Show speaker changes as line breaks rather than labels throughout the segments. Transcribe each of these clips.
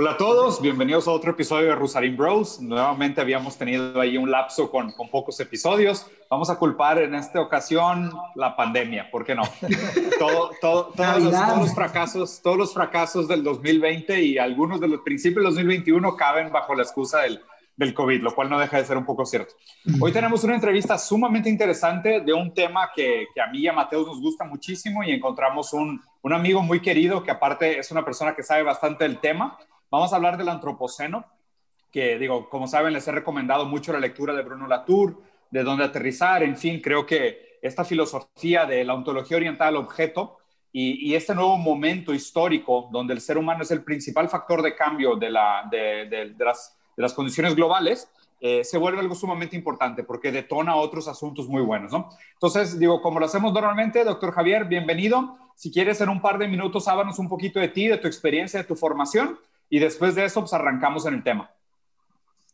Hola a todos, bienvenidos a otro episodio de Rusarín Bros. Nuevamente habíamos tenido ahí un lapso con, con, pocos episodios. Vamos a culpar en esta ocasión la pandemia, ¿por qué no? Todo, todo, todos, los, todos, los, fracasos, todos los fracasos del 2020 y algunos de los principios del 2021 caben bajo la excusa del, del COVID, lo cual no deja de ser un poco cierto. Hoy tenemos una entrevista sumamente interesante de un tema que, que a mí y a Mateus nos gusta muchísimo y encontramos un, un amigo muy querido que aparte es una persona que sabe bastante del tema Vamos a hablar del antropoceno, que digo, como saben, les he recomendado mucho la lectura de Bruno Latour, de dónde aterrizar, en fin, creo que esta filosofía de la ontología oriental al objeto y, y, este nuevo momento histórico donde el ser humano es el principal factor de cambio de, la, de, de, de las, las, condiciones globales, eh, se vuelve algo sumamente importante porque detona otros asuntos muy buenos, ¿no? Entonces, digo, como lo hacemos normalmente, doctor Javier, bienvenido. Si quieres en un par de minutos, hábanos un poquito de ti, de tu experiencia, de tu formación y después de eso, pues arrancamos en el tema.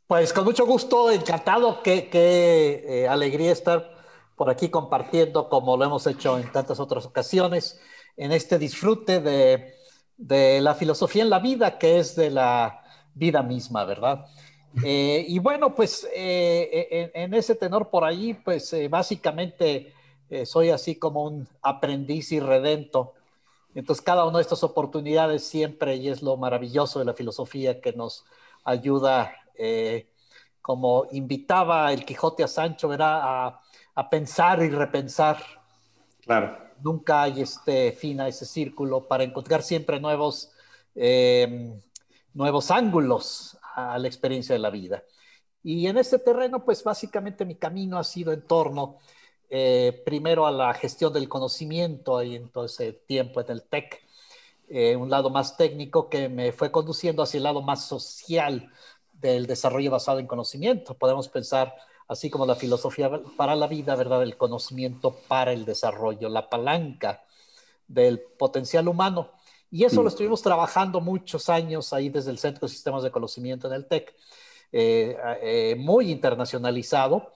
Pues con mucho gusto, encantado, qué, qué eh, alegría estar por aquí compartiendo, como lo hemos hecho en tantas otras ocasiones, en este disfrute de, de la filosofía en la vida, que es de la vida misma, ¿verdad? Eh, y bueno, pues eh, en, en, ese tenor por ahí, pues básicamente soy así como un aprendiz irredento entonces, cada una de estas oportunidades siempre, y es lo maravilloso de la filosofía que nos ayuda, eh, como invitaba el Quijote a Sancho, era a, a, pensar y repensar.
Claro.
Nunca hay este fin a ese círculo para encontrar siempre nuevos, eh, nuevos ángulos a la experiencia de la vida. Y en este terreno, pues básicamente mi camino ha sido en torno eh, primero a la gestión del conocimiento ahí en todo ese tiempo en el TEC, eh, un lado más técnico que me fue conduciendo hacia el lado más social del desarrollo basado en conocimiento. Podemos pensar así como la filosofía para la vida, ¿verdad? El conocimiento para el desarrollo, la palanca del potencial humano. Y eso lo estuvimos trabajando muchos años ahí desde el Centro de Sistemas de Conocimiento en el TEC, eh, muy internacionalizado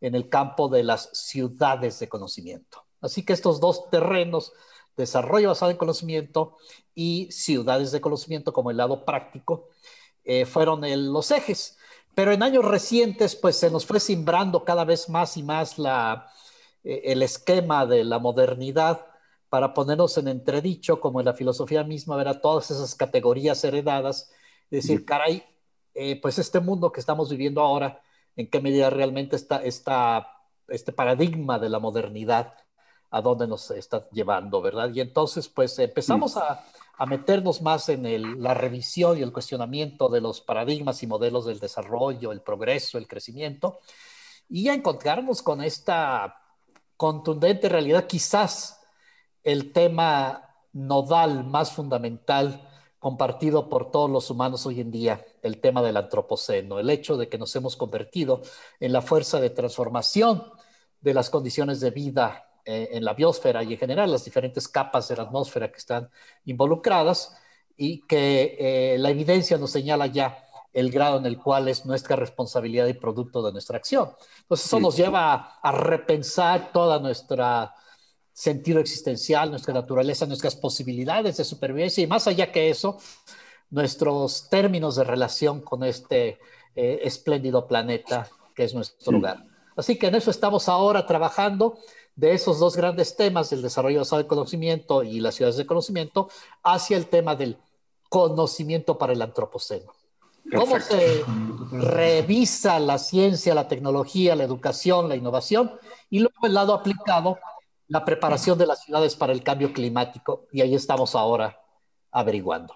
en el campo de las ciudades de conocimiento. Así que estos dos terrenos, desarrollo basado en conocimiento y ciudades de conocimiento como el lado práctico, eh, fueron el, los ejes. Pero en años recientes, pues se nos fue simbrando cada vez más y más la, eh, el esquema de la modernidad para ponernos en entredicho, como en la filosofía misma, ver a todas esas categorías heredadas, decir, caray, eh, pues este mundo que estamos viviendo ahora, en qué medida realmente está, este paradigma de la modernidad a dónde nos está llevando, ¿verdad? Y entonces, pues empezamos a, a meternos más en el, la revisión y el cuestionamiento de los paradigmas y modelos del desarrollo, el progreso, el crecimiento, y a encontrarnos con esta contundente realidad, quizás el tema nodal más fundamental compartido por todos los humanos hoy en día, el tema del antropoceno, el hecho de que nos hemos convertido en la fuerza de transformación de las condiciones de vida eh, en la biosfera y en general las diferentes capas de la atmósfera que están involucradas y que eh, la evidencia nos señala ya el grado en el cual es nuestra responsabilidad y producto de nuestra acción. Entonces eso sí. nos lleva a, a repensar toda nuestra sentido existencial, nuestra naturaleza, nuestras posibilidades de supervivencia y más allá que eso, nuestros términos de relación con este eh, espléndido planeta que es nuestro hogar. Así que en eso estamos ahora trabajando de esos dos grandes temas, el desarrollo basado en conocimiento y las ciudades de conocimiento, hacia el tema del conocimiento para el antropoceno. ¿Cómo Perfecto. se revisa la ciencia, la tecnología, la educación, la innovación? Y luego el lado aplicado la preparación de las ciudades para el cambio climático y ahí estamos ahora averiguando.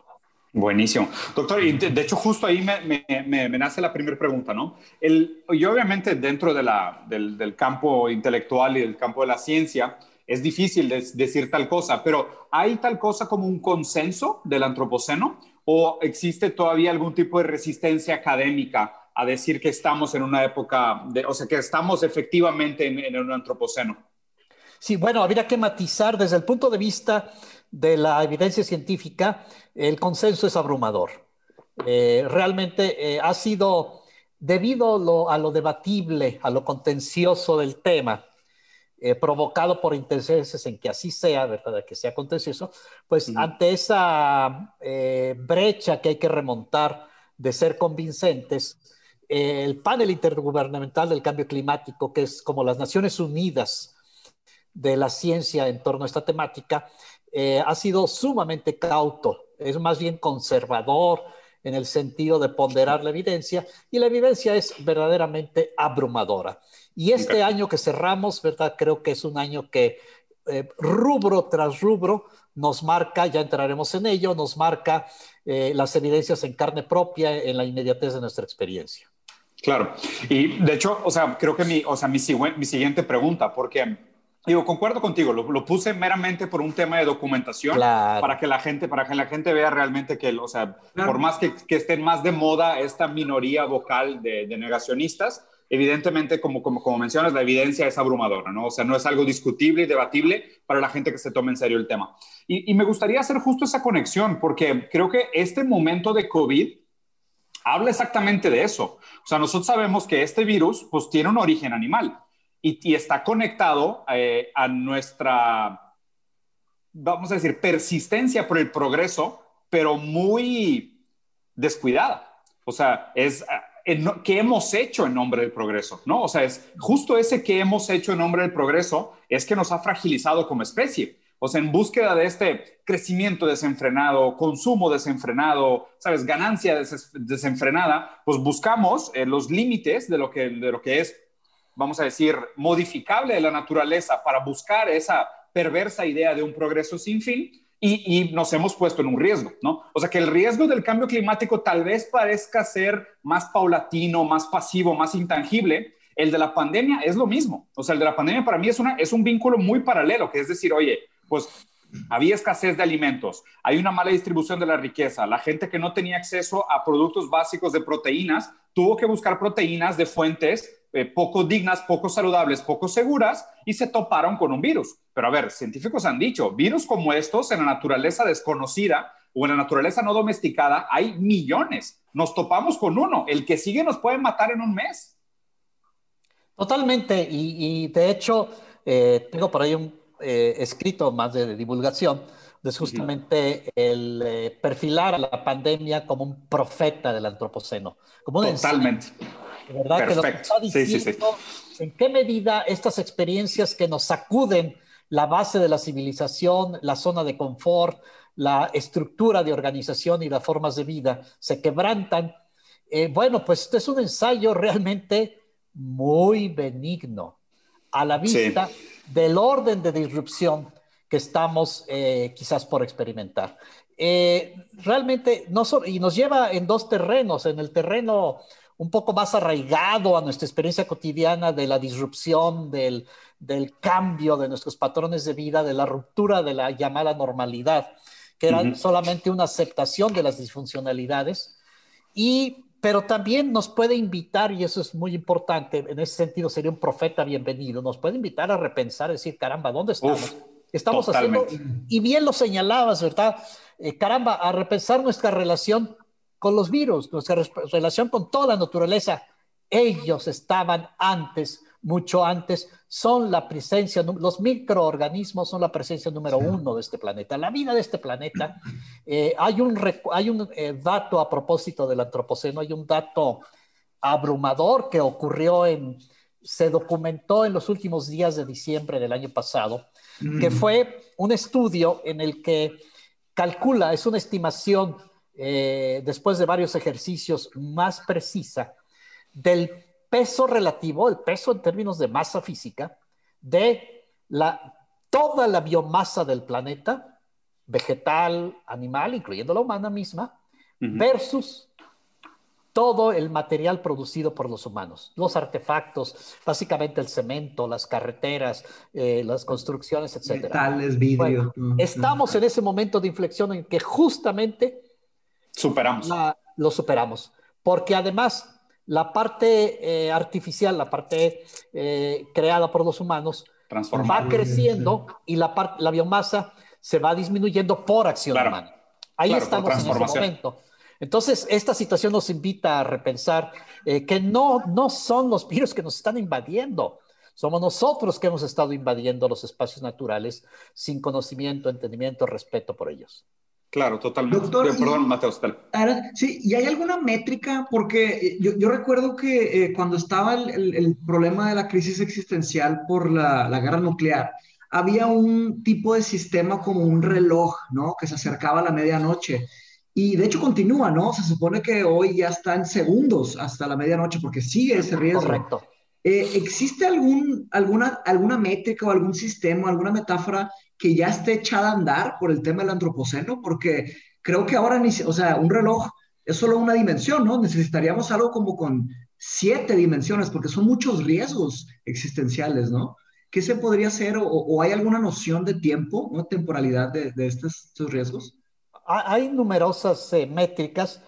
Buenísimo. Doctor, y de, de hecho justo ahí me, me, me, me, nace la primera pregunta, ¿no? El, y obviamente dentro de la, del, del, campo intelectual y del campo de la ciencia es difícil de, decir tal cosa, pero ¿hay tal cosa como un consenso del antropoceno o existe todavía algún tipo de resistencia académica a decir que estamos en una época, de, o sea, que estamos efectivamente en, en un antropoceno?
Sí, bueno, habría que matizar desde el punto de vista de la evidencia científica, el consenso es abrumador. Eh, realmente eh, ha sido, debido a lo debatible, a lo contencioso del tema, eh, provocado por intereses en que así sea, ¿verdad? Que sea contencioso, pues ante esa brecha que hay que remontar de ser convincentes, el panel intergubernamental del cambio climático, que es como las Naciones Unidas de la ciencia en torno a esta temática, ha sido sumamente cauto, es más bien conservador, en el sentido de ponderar la evidencia y la evidencia es verdaderamente abrumadora. Y este año que cerramos, ¿verdad? Creo que es un año que eh, rubro tras rubro nos marca, ya entraremos en ello, nos marca eh, las evidencias en carne propia en la inmediatez de nuestra experiencia.
Claro, y de hecho, o sea, creo que mi, o sea, mi, mi siguiente pregunta, porque Digo, concuerdo contigo, lo, puse meramente por un tema de documentación, para que la gente, para que la gente vea realmente que, o sea, por más que, que, estén más de moda esta minoría vocal de, negacionistas, evidentemente, como, como, como, mencionas, la evidencia es abrumadora, ¿no? O sea, no es algo discutible y debatible para la gente que se tome en serio el tema. Y, y me gustaría hacer justo esa conexión, porque creo que este momento de COVID habla exactamente de eso. O sea, nosotros sabemos que este virus, pues, tiene un origen animal y, está conectado eh, a nuestra, vamos a decir, persistencia por el progreso, pero muy descuidada. O sea, es eh, qué hemos hecho en nombre del progreso, ¿no? O sea, es justo ese que hemos hecho en nombre del progreso es que nos ha fragilizado como especie. O sea, en búsqueda de este crecimiento desenfrenado, consumo desenfrenado, sabes, ganancia desenfrenada, pues buscamos eh, los límites de lo que de lo que es vamos a decir, modificable de la naturaleza para buscar esa perversa idea de un progreso sin fin y, nos hemos puesto en un riesgo, ¿no? O sea que el riesgo del cambio climático tal vez parezca ser más paulatino, más pasivo, más intangible. El de la pandemia es lo mismo. O sea, el de la pandemia para mí es, una, es un vínculo muy paralelo, que es decir, oye, pues había escasez de alimentos, hay una mala distribución de la riqueza, la gente que no tenía acceso a productos básicos de proteínas tuvo que buscar proteínas de fuentes eh, poco dignas, poco saludables, poco seguras y se toparon con un virus. Pero a ver, científicos han dicho, virus como estos en la naturaleza desconocida o en la naturaleza no domesticada hay millones. Nos topamos con uno, el que sigue nos puede matar en un mes.
Totalmente, y, de hecho eh, tengo por ahí un eh, escrito más de, divulgación, es justamente el perfilar a la pandemia como un profeta del antropoceno. Como
Totalmente.
¿Verdad? Perfecto. sí, sí, sí. En qué medida estas experiencias que nos sacuden la base de la civilización, la zona de confort, la estructura de organización y las formas de vida se quebrantan. Eh, bueno, pues este es un ensayo realmente muy benigno a la vista del orden de disrupción que estamos eh, quizás por experimentar. Eh, realmente, no y nos lleva en dos terrenos, en el terreno un poco más arraigado a nuestra experiencia cotidiana de la disrupción, del, cambio de nuestros patrones de vida, de la ruptura de la llamada normalidad, que era solamente una aceptación de las disfuncionalidades. Y, pero también nos puede invitar, y eso es muy importante, en ese sentido sería un profeta bienvenido, nos puede invitar a repensar, decir, caramba, ¿dónde estamos? estamos haciendo? Y bien lo señalabas, ¿verdad? Eh, caramba, a repensar nuestra relación con los virus, nuestra relación con toda la naturaleza. Ellos estaban antes, mucho antes, son la presencia, los microorganismos son la presencia número uno de este planeta. La vida de este planeta, eh, hay un, hay un eh, dato a propósito del antropoceno, hay un dato abrumador que ocurrió en, se documentó en los últimos días de diciembre del año pasado, que mm. fue un estudio en el que calcula, es una estimación eh, después de varios ejercicios, más precisa del peso relativo, el peso en términos de masa física, de la, toda la biomasa del planeta, vegetal, animal, incluyendo la humana misma, versus todo el material producido por los humanos, los artefactos, básicamente el cemento, las carreteras, eh, las construcciones, etc.
Metales, vidrio.
estamos en ese momento de inflexión en que justamente
Superamos.
lo superamos. Porque además la parte eh, artificial, la parte eh, creada por los humanos, va creciendo y la, parte, la biomasa se va disminuyendo por acción humana. Ahí estamos en ese momento. Entonces, esta situación nos invita a repensar eh, que no, no son los virus que nos están invadiendo, somos nosotros que hemos estado invadiendo los espacios naturales sin conocimiento, entendimiento, respeto por ellos.
Claro, totalmente. Doctor, Perdón, Mateo.
Sí, ¿y hay alguna métrica? Porque yo, yo recuerdo que eh, cuando estaba el, el, problema de la crisis existencial por la, la, guerra nuclear, había un tipo de sistema como un reloj, ¿no? Que se acercaba a la medianoche. Y de hecho continúa, ¿no? Se supone que hoy ya está en segundos hasta la medianoche porque sigue ese riesgo.
Correcto.
Eh, ¿Existe algún, alguna, alguna métrica o algún sistema, alguna metáfora que ya esté echada a andar por el tema del antropoceno? Porque creo que ahora, ni, o sea, un reloj es solo una dimensión, ¿no? Necesitaríamos algo como con siete dimensiones, porque son muchos riesgos existenciales, ¿no? ¿Qué se podría hacer o, hay alguna noción de tiempo, ¿no? temporalidad de, de estos, riesgos?
Hay numerosas eh, métricas,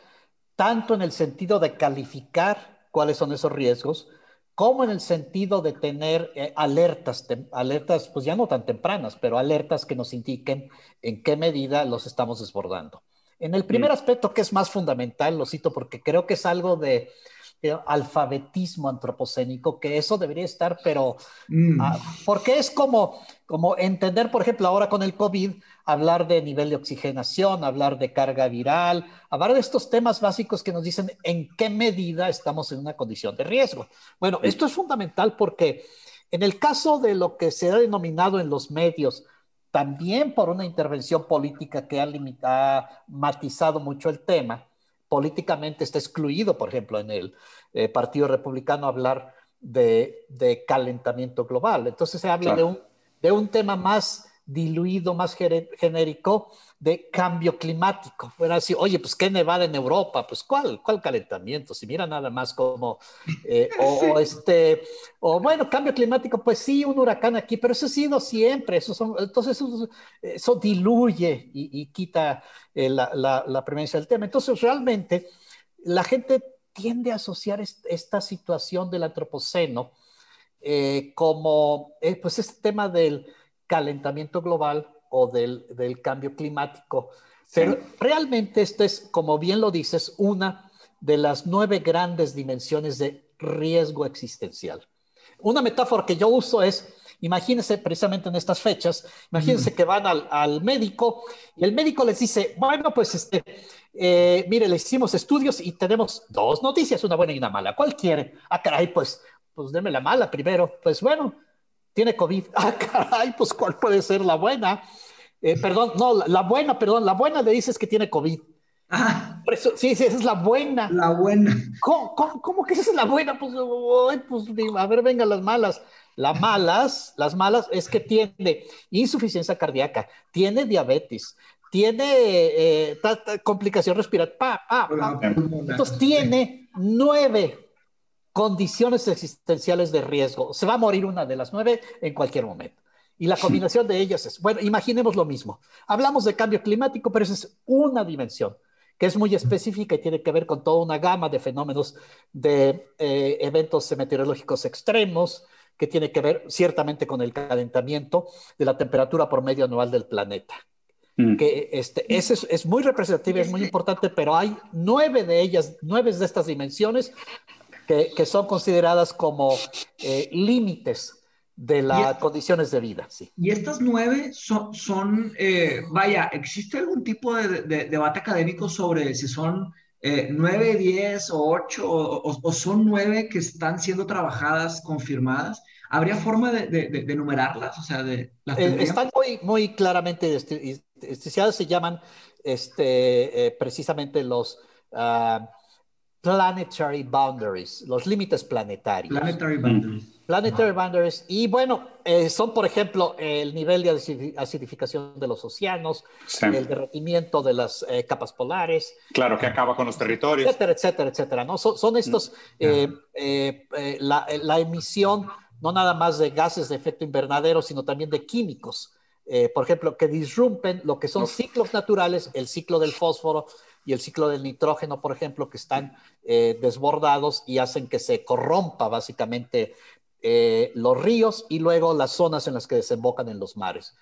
tanto en el sentido de calificar cuáles son esos riesgos, como en el sentido de tener eh, alertas, alertas, pues ya no tan tempranas, pero alertas que nos indiquen en qué medida los estamos desbordando. En el primer aspecto, que es más fundamental, lo cito porque creo que es algo de, alfabetismo antropocénico, que eso debería estar, pero mm. ah, porque es como, como entender, por ejemplo, ahora con el COVID, hablar de nivel de oxigenación, hablar de carga viral, hablar de estos temas básicos que nos dicen en qué medida estamos en una condición de riesgo. Bueno, esto es fundamental porque en el caso de lo que se ha denominado en los medios, también por una intervención política que ha, limitado, matizado mucho el tema, políticamente está excluido, por ejemplo, en el eh, Partido Republicano hablar de, calentamiento global. Entonces se habla de, un, de un tema más diluido, más genérico de cambio climático. Fuera así, oye, pues qué nevada en Europa, pues cuál, cuál calentamiento, si mira nada más como, eh, o, este, o bueno, cambio climático, pues sí, un huracán aquí, pero eso ha sido siempre, eso son, entonces eso, diluye y, quita eh, la, la, presencia del tema. Entonces realmente la gente tiende a asociar esta situación del antropoceno eh, como, pues este tema del calentamiento global o del, del cambio climático. Pero realmente esto es, como bien lo dices, una de las nueve grandes dimensiones de riesgo existencial. Una metáfora que yo uso es, imagínense precisamente en estas fechas, imagínense que van al, al, médico y el médico les dice, bueno, pues este, eh, mire, le hicimos estudios y tenemos dos noticias, una buena y una mala. ¿Cuál quiere? Ah, caray, pues, pues deme la mala primero. Pues bueno, tiene COVID. Ah, caray, pues ¿cuál puede ser la buena? Eh, perdón, no, la, buena, perdón, la buena le dices que tiene COVID. Ah. sí, sí, esa es la buena.
La buena.
¿Cómo, cómo, que esa es la buena? Pues, pues, a ver, venga, las malas. Las malas, las malas es que tiene insuficiencia cardíaca, tiene diabetes, tiene eh, complicación respiratoria, Entonces tiene nueve condiciones existenciales de riesgo. Se va a morir una de las nueve en cualquier momento. Y la combinación de ellas es, bueno, imaginemos lo mismo. Hablamos de cambio climático, pero esa es una dimensión que es muy específica y tiene que ver con toda una gama de fenómenos de eh, eventos meteorológicos extremos, que tiene que ver ciertamente con el calentamiento de la temperatura por medio anual del planeta. Mm. Que este, ese es, es muy representativo, es muy este importante, pero hay nueve de ellas, nueve de estas dimensiones que, son consideradas como eh, límites de las condiciones de vida. Sí.
Y estas nueve son, son eh, vaya, ¿existe algún tipo de, debate académico sobre si son eh, nueve, diez o ocho, o, son nueve que están siendo trabajadas, confirmadas? ¿Habría forma de, de, numerarlas? O sea, de
están muy, muy claramente se llaman este, precisamente los... Uh, planetary boundaries, los límites planetarios.
Planetary boundaries.
Planetary boundaries. Y bueno, eh, son, por ejemplo, el nivel de acidificación de los océanos, el derretimiento de las eh, capas polares.
Claro, que acaba con los territorios.
Etcétera, etcétera, etcétera. ¿no? Son, estos, mm. eh, la, la, emisión no nada más de gases de efecto invernadero, sino también de químicos. por ejemplo, que disrumpen lo que son ciclos naturales, el ciclo del fósforo, y el ciclo del nitrógeno, por ejemplo, que están eh, desbordados y hacen que se corrompa básicamente eh, los ríos y luego las zonas en las que desembocan en los mares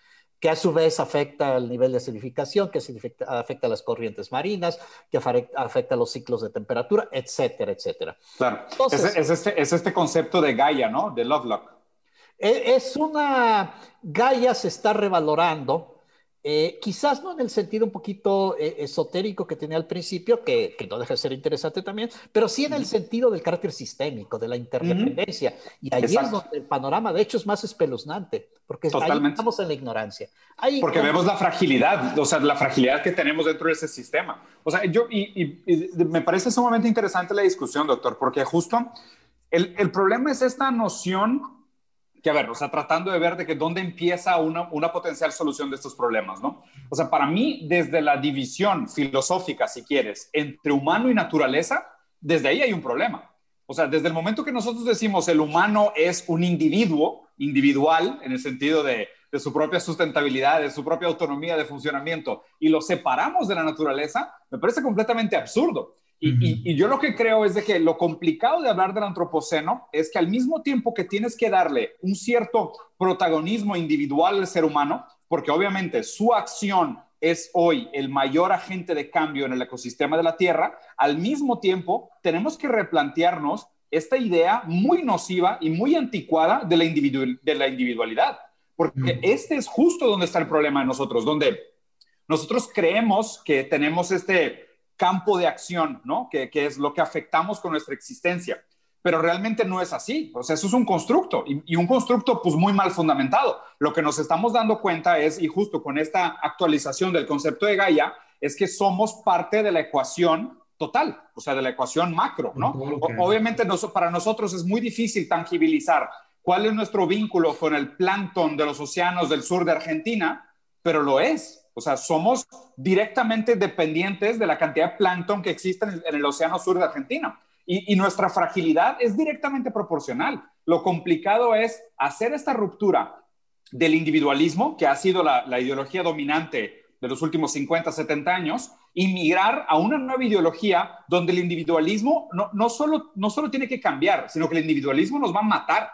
que a su vez afecta el nivel de acidificación, que afecta, a las corrientes marinas, que afecta a los ciclos de temperatura, etcétera, etcétera.
Claro, es, este, es, este, concepto de Gaia, ¿no? De Lovelock.
E, es una, Gaia se está revalorando, eh, quizás no en el sentido un poquito eh, esotérico que tenía al principio, que, no deja de ser interesante también, pero sí en el sentido del carácter sistémico, de la interdependencia. Y ahí es donde el panorama, de hecho, es más espeluznante, porque ahí estamos en la ignorancia.
porque vemos la fragilidad, o sea, la fragilidad que tenemos dentro de ese sistema. O sea, yo, y, me parece sumamente interesante la discusión, doctor, porque justo el, el problema es esta noción que, a ver, o sea, tratando de ver de que dónde empieza una, una potencial solución de estos problemas, ¿no? O sea, para mí, desde la división filosófica, si quieres, entre humano y naturaleza, desde ahí hay un problema. O sea, desde el momento que nosotros decimos el humano es un individuo, individual, en el sentido de, de su propia sustentabilidad, de su propia autonomía de funcionamiento, y lo separamos de la naturaleza, me parece completamente absurdo. Y, yo lo que creo es de que lo complicado de hablar del antropoceno es que al mismo tiempo que tienes que darle un cierto protagonismo individual al ser humano, porque obviamente su acción es hoy el mayor agente de cambio en el ecosistema de la Tierra, al mismo tiempo tenemos que replantearnos esta idea muy nociva y muy anticuada de la, de la individualidad, porque este es justo donde está el problema de nosotros, donde nosotros creemos que tenemos este campo de acción, ¿no? Que, es lo que afectamos con nuestra existencia. Pero realmente no es así. O sea, eso es un constructo y, un constructo pues muy mal fundamentado. Lo que nos estamos dando cuenta es, y justo con esta actualización del concepto de Gaia, es que somos parte de la ecuación total, o sea, de la ecuación macro, ¿no? obviamente para nosotros es muy difícil tangibilizar cuál es nuestro vínculo con el plancton de los océanos del sur de Argentina, pero lo es. O sea, somos directamente dependientes de la cantidad de plancton que existe en el, océano sur de Argentina. Y, nuestra fragilidad es directamente proporcional. Lo complicado es hacer esta ruptura del individualismo, que ha sido la, ideología dominante de los últimos 50, 70 años, y migrar a una nueva ideología donde el individualismo no, no, solo, no solo tiene que cambiar, sino que el individualismo nos va a matar.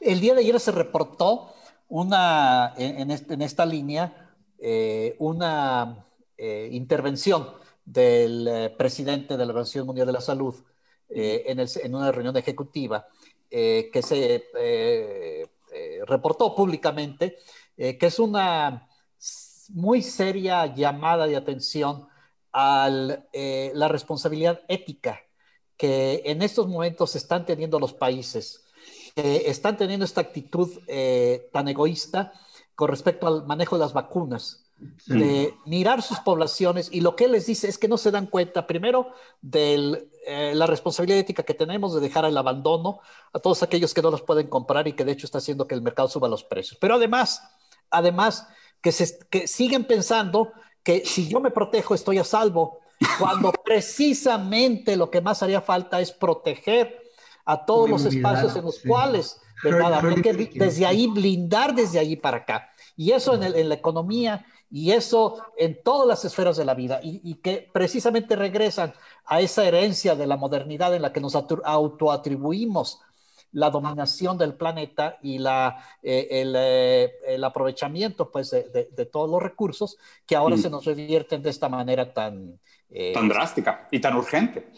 El día de ayer se reportó una, en, este, en esta línea eh, una eh, intervención del eh, presidente de la Organización Mundial de la Salud en, una reunión ejecutiva que se reportó públicamente, que es una muy seria llamada de atención a la responsabilidad ética que en estos momentos están teniendo los países, que están teniendo esta actitud tan egoísta con respecto al manejo de las vacunas, de mirar sus poblaciones y lo que él les dice es que no se dan cuenta, primero, de eh, la responsabilidad ética que tenemos de dejar el abandono a todos aquellos que no los pueden comprar y que de hecho está haciendo que el mercado suba los precios. Pero además, además, que, se, que siguen pensando que si yo me protejo estoy a salvo, cuando precisamente lo que más haría falta es proteger a todos los espacios en los cuales ¿verdad? que desde ahí blindar desde allí para acá. Y eso en, en la economía y eso en todas las esferas de la vida y, y, que precisamente regresan a esa herencia de la modernidad en la que nos autoatribuimos la dominación del planeta y la, eh, el, eh, el, aprovechamiento pues, de, de, todos los recursos que ahora mm. se nos revierten de esta manera tan,
eh, tan drástica y tan urgente.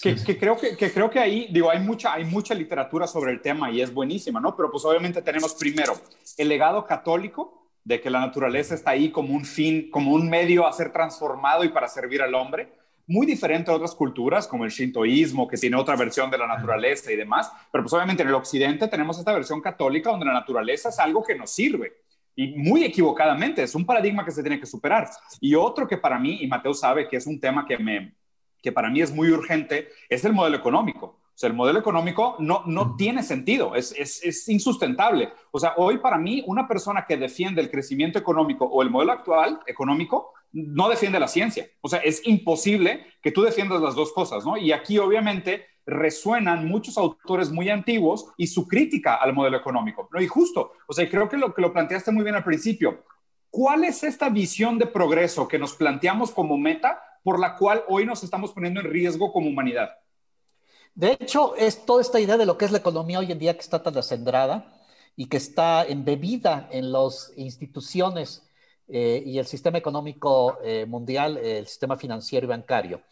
Que, que, creo que, que, creo que ahí, digo, hay mucha, hay mucha literatura sobre el tema y es buenísima, ¿no? Pero pues obviamente tenemos primero el legado católico de que la naturaleza está ahí como un fin, como un medio a ser transformado y para servir al hombre, muy diferente a otras culturas como el shintoísmo, que tiene otra versión de la naturaleza y demás, pero pues obviamente en el occidente tenemos esta versión católica donde la naturaleza es algo que nos sirve y muy equivocadamente, es un paradigma que se tiene que superar. Y otro que para mí, y Mateo sabe que es un tema que, me, que para mí es muy urgente, es el modelo económico. O sea, el modelo económico no, no tiene sentido, es, es, es, insustentable. O sea, hoy para mí una persona que defiende el crecimiento económico o el modelo actual económico no defiende la ciencia. O sea, es imposible que tú defiendas las dos cosas, ¿no? Y aquí obviamente resuenan muchos autores muy antiguos y su crítica al modelo económico. ¿no? Y justo, o sea, creo que lo que lo planteaste muy bien al principio. ¿Cuál es esta visión de progreso que nos planteamos como meta por la cual hoy nos estamos poniendo en riesgo como humanidad.
De hecho, es toda esta idea de lo que es la economía hoy en día que está tan acendrada y que está embebida en las instituciones eh, y el sistema económico eh, mundial, el sistema financiero y bancario.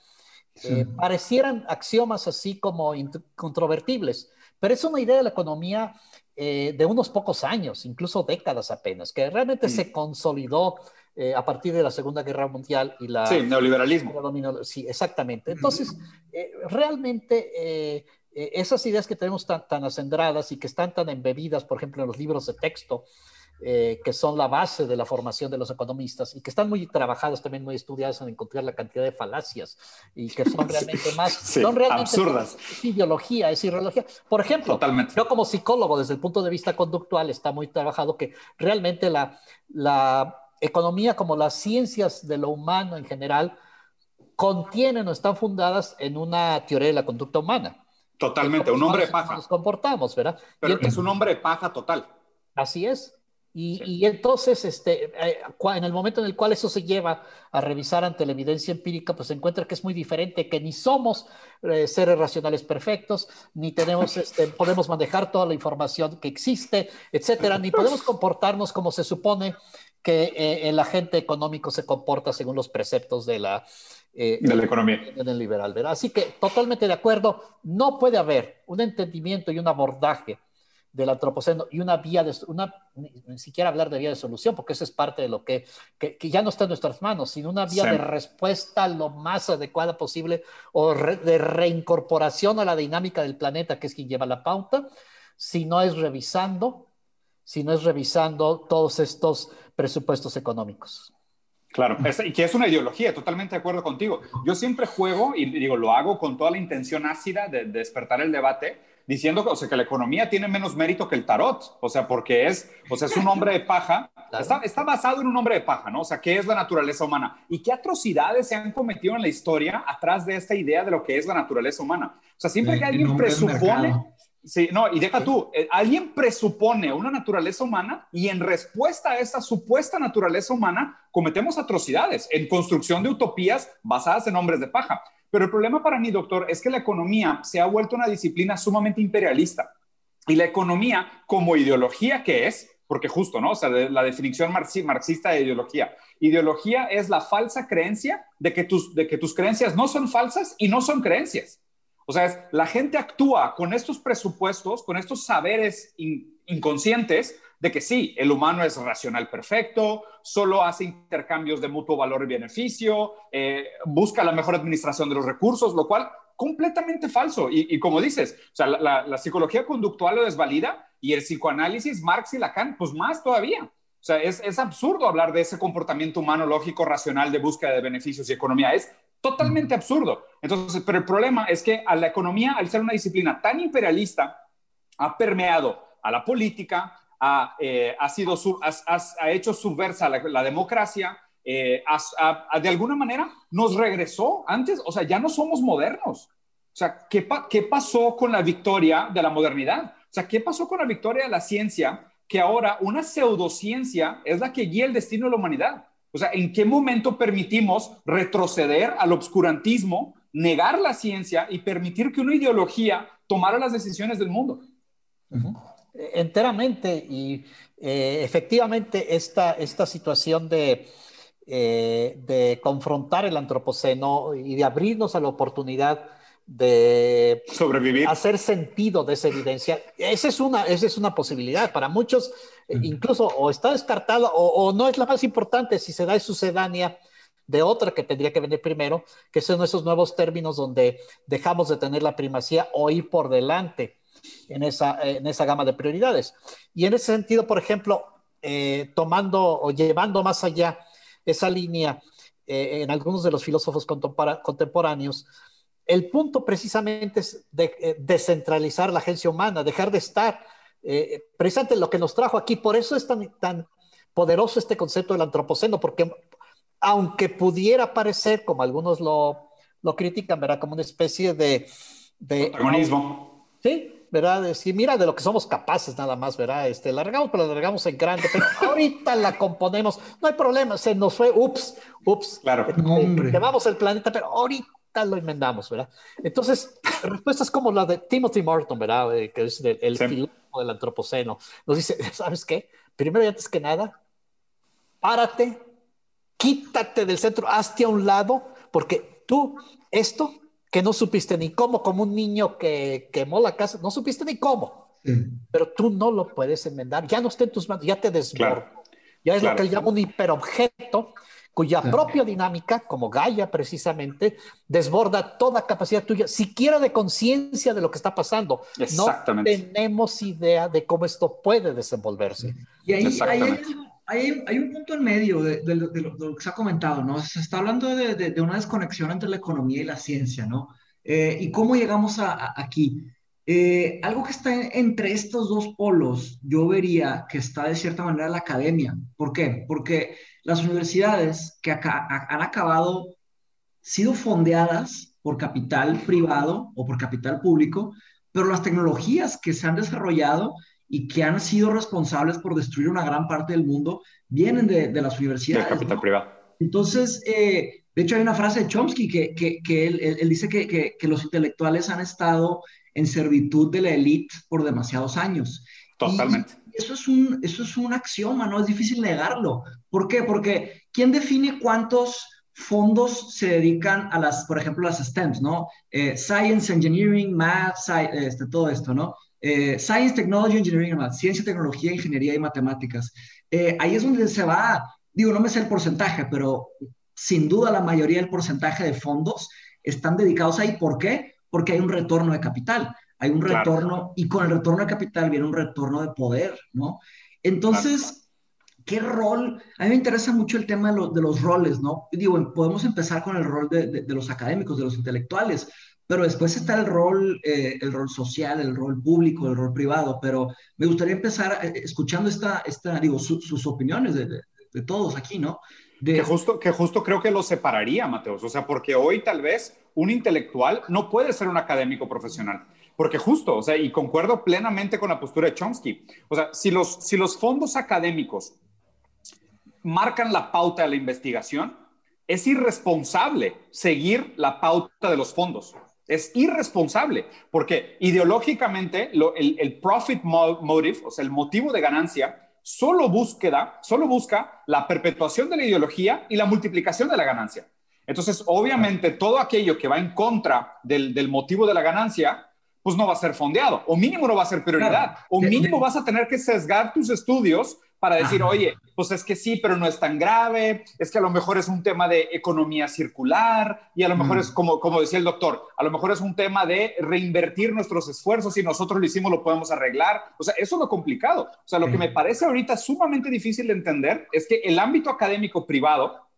Eh, parecieran axiomas así como incontrovertibles, pero es una idea de la economía de unos pocos años, incluso décadas apenas, que realmente se consolidó a partir de la Segunda Guerra Mundial y la...
Sí, neoliberalismo.
sí, exactamente. Entonces, realmente esas ideas que tenemos tan, tan acendradas y que están tan embebidas, por ejemplo, en los libros de texto, eh, que son la base de la formación de los economistas y que están muy trabajadas, también muy estudiadas en encontrar la cantidad de falacias y que son realmente más, son realmente
absurdas.
Es ideología, es ideología. Por ejemplo, yo como psicólogo, desde el punto de vista conductual, está muy trabajado que realmente la, la economía, como las ciencias de lo humano en general, contienen o están fundadas en una teoría de la conducta humana.
Totalmente, un hombre paja.
Nos comportamos, ¿verdad?
Pero es un hombre paja total.
Así es. Y, entonces, este, eh, en el momento en el cual eso se lleva a revisar ante la evidencia empírica, pues se encuentra que es muy diferente, que ni somos eh, seres racionales perfectos, ni tenemos, este, podemos manejar toda la información que existe, etcétera, ni podemos comportarnos como se supone que eh, el agente económico se comporta según los preceptos de la,
de la economía.
Del liberal, ¿verdad? Así que totalmente de acuerdo, no puede haber un entendimiento y un abordaje del antropoceno y una vía de, una, ni, siquiera hablar de vía de solución, porque eso es parte de lo que, que, ya no está en nuestras manos, sino una vía de respuesta lo más adecuada posible o de reincorporación a la dinámica del planeta, que es quien lleva la pauta, si no es revisando, si no es revisando todos estos presupuestos económicos.
Claro, y que es una ideología, totalmente de acuerdo contigo. Yo siempre juego, y digo, lo hago con toda la intención ácida de, de despertar el debate, diciendo o sea, que la economía tiene menos mérito que el tarot, o sea, porque es, o sea, es un hombre de paja, está, está, basado en un hombre de paja, ¿no? O sea, ¿qué es la naturaleza humana? ¿Y qué atrocidades se han cometido en la historia atrás de esta idea de lo que es la naturaleza humana? O sea, siempre que alguien presupone... Sí, no, y deja tú, eh, alguien presupone una naturaleza humana y en respuesta a esa supuesta naturaleza humana cometemos atrocidades en construcción de utopías basadas en hombres de paja. Pero el problema para mí, doctor, es que la economía se ha vuelto una disciplina sumamente imperialista. Y la economía, como ideología que es, porque justo, ¿no? O sea, la definición marxista de ideología. Ideología es la falsa creencia de que tus, de que tus creencias no son falsas y no son creencias. O sea, la gente actúa con estos presupuestos, con estos saberes inconscientes de que sí, el humano es racional perfecto, solo hace intercambios de mutuo valor y beneficio, eh, busca la mejor administración de los recursos, lo cual completamente falso. Y, como dices, o sea, la, psicología conductual lo desvalida y el psicoanálisis, Marx y Lacan, pues más todavía. O sea, es, es absurdo hablar de ese comportamiento humano lógico, racional de búsqueda de beneficios y economía. Es totalmente absurdo. Entonces, pero el problema es que a la economía, al ser una disciplina tan imperialista, ha permeado a la política, ha, eh, ha, sido ha, hecho subversa la, democracia, eh, de alguna manera nos regresó antes, o sea, ya no somos modernos. O sea, ¿qué, ¿qué pasó con la victoria de la modernidad? O sea, ¿qué pasó con la victoria de la ciencia? Que ahora una pseudociencia es la que guía el destino de la humanidad. O sea, ¿en qué momento permitimos retroceder al obscurantismo, negar la ciencia y permitir que una ideología tomara las decisiones del mundo?
enteramente y eh, efectivamente esta, esta situación de, eh, de confrontar el antropoceno y de abrirnos a la oportunidad de
sobrevivir,
hacer sentido de esa evidencia. Esa es una, esa es una posibilidad. Para muchos, incluso o está descartada o, no es la más importante si se da sucedánea de otra que tendría que venir primero, que son esos nuevos términos donde dejamos de tener la primacía o ir por delante en esa, en esa gama de prioridades. Y en ese sentido, por ejemplo, eh, tomando o llevando más allá esa línea eh, en algunos de los filósofos contemporáneos, el punto precisamente es de, eh, descentralizar la agencia humana, dejar de estar precisamente lo que nos trajo aquí. Por eso es tan, tan poderoso este concepto del antropoceno, porque aunque pudiera parecer, como algunos lo, lo critican, ¿verdad? Como una especie de...
de Sí,
¿verdad? Decir, mira de lo que somos capaces nada más, ¿verdad? Este, la regamos, pero la regamos en grande, pero ahorita la componemos, no hay problema, se nos fue, ups, ups.
Claro.
Eh, Llevamos el planeta, pero ahorita lo enmendamos, ¿verdad? Entonces, respuestas como la de Timothy Morton, ¿verdad? Eh, que es el, el filósofo del antropoceno, nos dice, ¿sabes qué? Primero y antes que nada, párate, quítate del centro, hazte a un lado, porque tú, esto que no supiste ni cómo, como un niño que quemó la casa, no supiste ni cómo, pero tú no lo puedes enmendar, ya no está en tus manos, ya te desborda. ya es lo que él llama un hiperobjeto cuya propia dinámica, como Gaia precisamente, desborda toda capacidad tuya, siquiera de conciencia de lo que está pasando. No tenemos idea de cómo esto puede desenvolverse.
Y ahí, hay, hay, un punto en medio de, de, lo que se ha comentado, ¿no? Se está hablando de, una desconexión entre la economía y la ciencia, ¿no? Eh, ¿Y cómo llegamos a, aquí? Eh, algo que está entre estos dos polos, yo vería que está de cierta manera la academia. ¿Por qué? Porque las universidades que acá, han acabado sido fondeadas por capital privado o por capital público, pero las tecnologías que se han desarrollado y que han sido responsables por destruir una gran parte del mundo vienen de, de las universidades.
Del capital privado.
Entonces, eh, de hecho hay una frase de Chomsky que, que, que él, él, dice que, que, los intelectuales han estado en servitud de la élite por demasiados años.
Totalmente.
Eso es, un, eso es un axioma, ¿no? Es difícil negarlo. ¿Por qué? Porque ¿quién define cuántos fondos se dedican a las, por ejemplo, las STEMs, ¿no? Eh, science, Engineering, Math, este, todo esto, ¿no? Eh, science, Technology, Engineering, Math, Ciencia, Tecnología, Ingeniería y Matemáticas. Eh, ahí es donde se va, digo, no me sé el porcentaje, pero sin duda la mayoría del porcentaje de fondos están dedicados ahí. ¿Por qué? Porque hay un retorno de capital, hay un retorno, y con el retorno de capital viene un retorno de poder, ¿no? Entonces... ¿qué rol? A mí me interesa mucho el tema de, los roles, ¿no? Digo, podemos empezar con el rol de, los académicos, de los intelectuales, pero después está el rol, eh, el rol social, el rol público, el rol privado, pero me gustaría empezar eh, escuchando esta, esta digo, sus opiniones de, todos aquí, ¿no?
Que, justo, que justo creo que lo separaría, Mateos, o sea, porque hoy tal vez un intelectual no puede ser un académico profesional. Porque justo, o sea, y concuerdo plenamente con la postura de Chomsky. O sea, si los, si los fondos académicos marcan la pauta de la investigación, es irresponsable seguir la pauta de los fondos. Es irresponsable, porque ideológicamente el, profit motive, o sea, el motivo de ganancia, solo, búsqueda, solo busca la perpetuación de la ideología y la multiplicación de la ganancia. Entonces, obviamente, todo aquello que va en contra del, motivo de la ganancia, pues no va a ser fondeado, o mínimo no va a ser prioridad, o mínimo vas a tener que sesgar tus estudios para decir, oye, pues es que sí, pero no es tan grave, es que a lo mejor es un tema de economía circular y a lo mejor es como, como decía el doctor, a lo mejor es un tema de reinvertir nuestros esfuerzos, si nosotros lo hicimos lo podemos arreglar. O sea, eso es lo complicado. O sea, lo que me parece ahorita sumamente difícil de entender es que el ámbito académico privado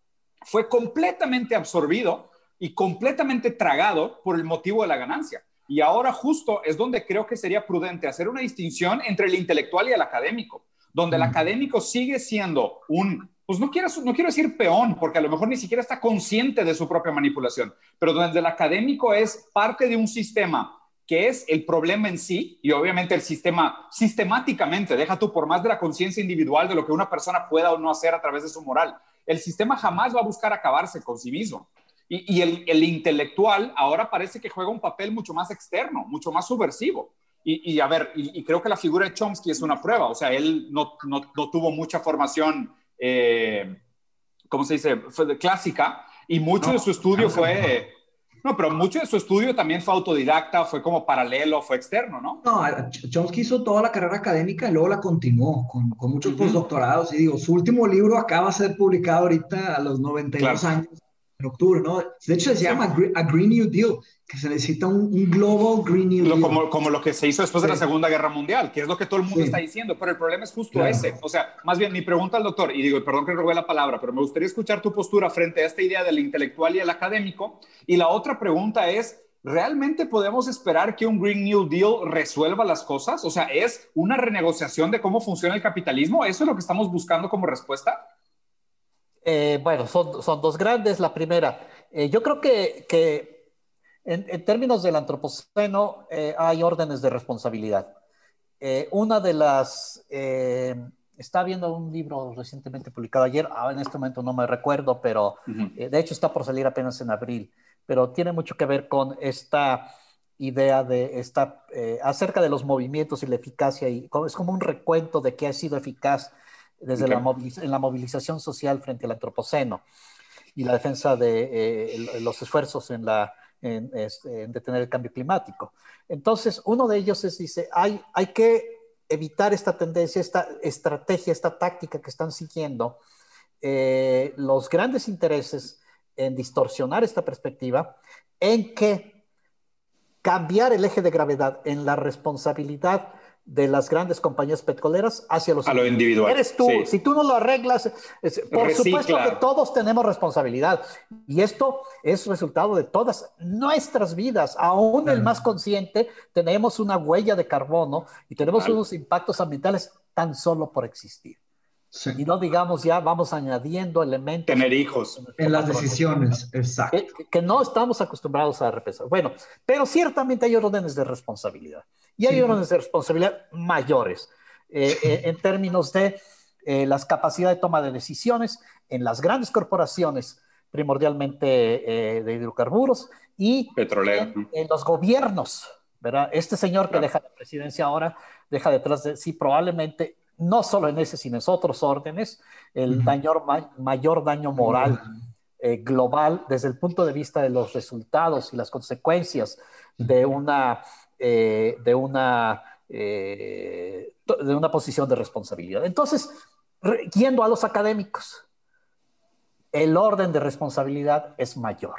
fue completamente absorbido y completamente tragado por el motivo de la ganancia. Y ahora justo es donde creo que sería prudente hacer una distinción entre el intelectual y el académico donde el académico sigue siendo un, pues no quiero, no quiero decir peón, porque a lo mejor ni siquiera está consciente de su propia manipulación, pero donde el académico es parte de un sistema que es el problema en sí, y obviamente el sistema sistemáticamente, deja tú por más de la conciencia individual de lo que una persona pueda o no hacer a través de su moral, el sistema jamás va a buscar acabarse con sí mismo. Y, el, intelectual ahora parece que juega un papel mucho más externo, mucho más subversivo. Y, a ver, y, creo que la figura de Chomsky es una prueba, o sea, él no, no, no tuvo mucha formación, eh, ¿cómo se dice?, fue clásica, y mucho de su estudio fue... No, pero mucho de su estudio también fue autodidacta, fue como paralelo, fue externo, ¿no?
No, Chomsky hizo toda la carrera académica y luego la continuó con, con muchos postdoctorados. Y digo, su último libro acaba de ser publicado ahorita a los 92 años en octubre, ¿no? De hecho, se llama A Green New Deal, que se necesita un, Global Green New Deal.
Como, como, lo que se hizo después de la Segunda Guerra Mundial, que es lo que todo el mundo está diciendo, pero el problema es justo ese. O sea, más bien mi pregunta al doctor, y digo, perdón que robé la palabra, pero me gustaría escuchar tu postura frente a esta idea del intelectual y el académico. Y la otra pregunta es, ¿realmente podemos esperar que un Green New Deal resuelva las cosas? O sea, ¿es una renegociación de cómo funciona el capitalismo? ¿Eso es lo que estamos buscando como respuesta?
Eh, bueno, son, son dos grandes. La primera, eh, yo creo que, que En, términos del antropoceno, eh, hay órdenes de responsabilidad. Eh, una de las, eh, está viendo un libro recientemente publicado ayer, ah, en este momento no me recuerdo, pero de hecho está por salir apenas en abril, pero tiene mucho que ver con esta idea de esta, acerca de los movimientos y la eficacia, y es como un recuento de qué ha sido eficaz desde la, en la movilización social frente al antropoceno y la defensa de los esfuerzos en la en, detener el cambio climático. Entonces, uno de ellos es, dice, hay, hay que evitar esta tendencia, esta estrategia, esta táctica que están siguiendo eh, los grandes intereses en distorsionar esta perspectiva, en que cambiar el eje de gravedad en la responsabilidad de las grandes compañías petroleras hacia los
a lo individual.
Eres tú, si tú no lo arreglas, por supuesto que todos tenemos responsabilidad y esto es resultado de todas nuestras vidas, aún el más consciente, tenemos una huella de carbono y tenemos unos impactos ambientales tan solo por existir. Y no digamos ya, vamos añadiendo elementos.
Tener hijos.
En las decisiones, exacto.
Que, no estamos acostumbrados a repensar. Bueno, pero ciertamente hay órdenes de responsabilidad. Y hay órdenes de responsabilidad mayores eh, eh, en términos de eh, las capacidades de toma de decisiones en las grandes corporaciones, primordialmente de hidrocarburos, y en, en, los gobiernos. ¿verdad? Este señor que deja la presidencia ahora deja detrás de sí probablemente no solo en ese, sino en otros órdenes, el mayor daño moral eh, global desde el punto de vista de los resultados y las consecuencias de una, eh, de una, eh, de una posición de responsabilidad. Entonces, yendo a los académicos, el orden de responsabilidad es mayor.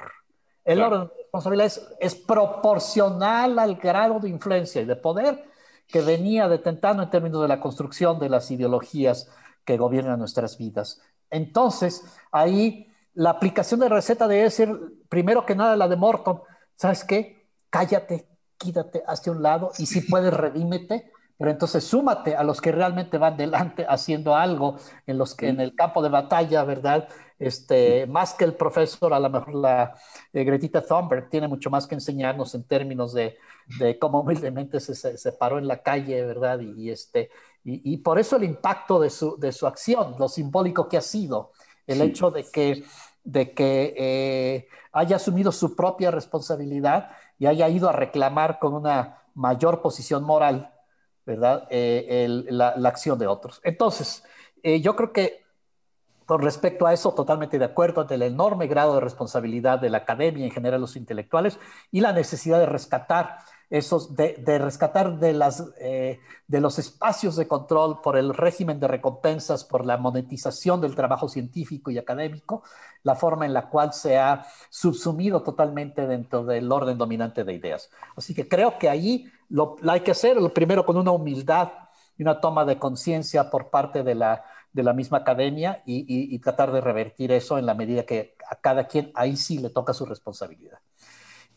El orden de responsabilidad es proporcional al grado de influencia y de poder que venía detentando en términos de la construcción de las ideologías que gobiernan nuestras vidas. Entonces, ahí la aplicación de receta debe ser, primero que nada, la de Morton. ¿Sabes qué? Cállate, quítate hacia un lado y si puedes, redímete. Pero entonces súmate a los que realmente van delante haciendo algo en los que en el campo de batalla, ¿verdad? Este, más que el profesor, a lo mejor la eh, Gretita Thunberg tiene mucho más que enseñarnos en términos de, de cómo humildemente se, se, paró en la calle, ¿verdad? Y, este, y, por eso el impacto de su, de su acción, lo simbólico que ha sido, el hecho de que, de que eh, haya asumido su propia responsabilidad y haya ido a reclamar con una mayor posición moral, ¿verdad? Eh, la, acción de otros. Entonces, yo creo que con respecto a eso, totalmente de acuerdo del enorme grado de responsabilidad de la academia en general los intelectuales y la necesidad de rescatar esos, de, rescatar de, las, eh, de los espacios de control por el régimen de recompensas, por la monetización del trabajo científico y académico, la forma en la cual se ha subsumido totalmente dentro del orden dominante de ideas. Así que creo que ahí lo, lo hay que hacer, lo primero con una humildad y una toma de conciencia por parte de la de la misma academia y, tratar de revertir eso en la medida que a cada quien ahí sí le toca su responsabilidad.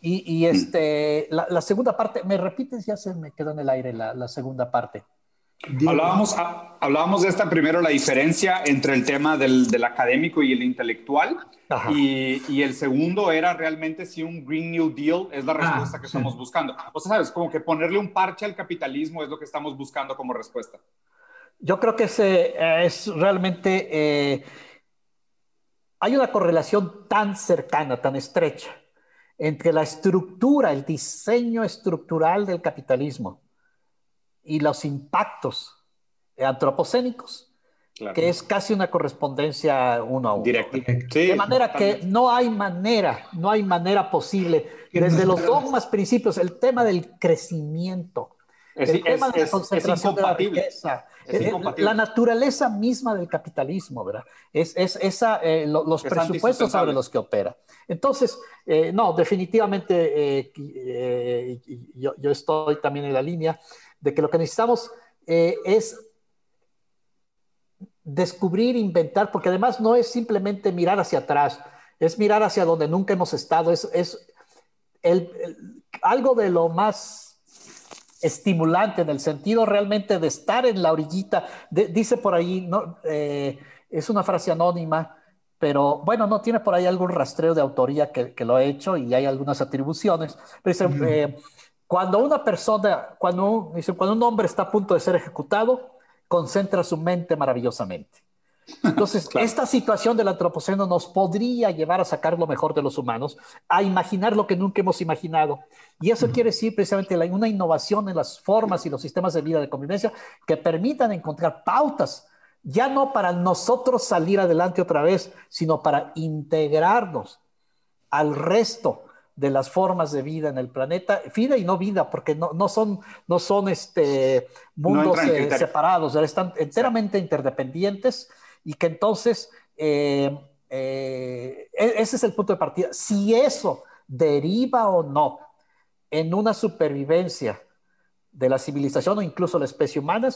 Y, este, la, segunda parte, ¿me repites? Ya se me quedó en el aire la, segunda parte.
Hablábamos, ah, hablábamos de esta primero, la diferencia entre el tema del, del académico y el intelectual. Y, y, el segundo era realmente si un Green New Deal es la respuesta ah, que estamos buscando. O sea, sabes, como que ponerle un parche al capitalismo es lo que estamos buscando como respuesta.
Yo creo que eh, es realmente, eh, hay una correlación tan cercana, tan estrecha entre la estructura, el diseño estructural del capitalismo y los impactos antropocénicos, que es casi una correspondencia uno a uno.
Directa.
de manera que no hay manera, no hay manera posible, desde los dogmas, principios, el tema del crecimiento, el tema de la concentración de la riqueza, eh, la naturaleza misma del capitalismo, ¿verdad? Es, es esa, eh, los presupuestos sobre los que opera. Entonces, eh, no, definitivamente yo, yo, estoy también en la línea de que lo que necesitamos es descubrir, inventar, porque además no es simplemente mirar hacia atrás, es mirar hacia donde nunca hemos estado, es, es el, algo de lo más estimulante en el sentido realmente de estar en la orillita. dice por ahí, ¿no? Eh, es una frase anónima, pero bueno, no tiene por ahí algún rastreo de autoría que, lo ha hecho y hay algunas atribuciones. Pero dice, eh, cuando una persona, cuando, dice, cuando un hombre está a punto de ser ejecutado, concentra su mente maravillosamente. Entonces, esta situación del antropoceno nos podría llevar a sacar lo mejor de los humanos, a imaginar lo que nunca hemos imaginado. Y eso quiere decir precisamente una innovación en las formas y los sistemas de vida de convivencia que permitan encontrar pautas, ya no para nosotros salir adelante otra vez, sino para integrarnos al resto de las formas de vida en el planeta, vida y no vida, porque no, no son, no son este, mundos eh, separados, están enteramente interdependientes y que entonces eh, eh, e-, ese es el punto de partida. Si eso deriva o no en una supervivencia de la civilización o incluso la especie humana,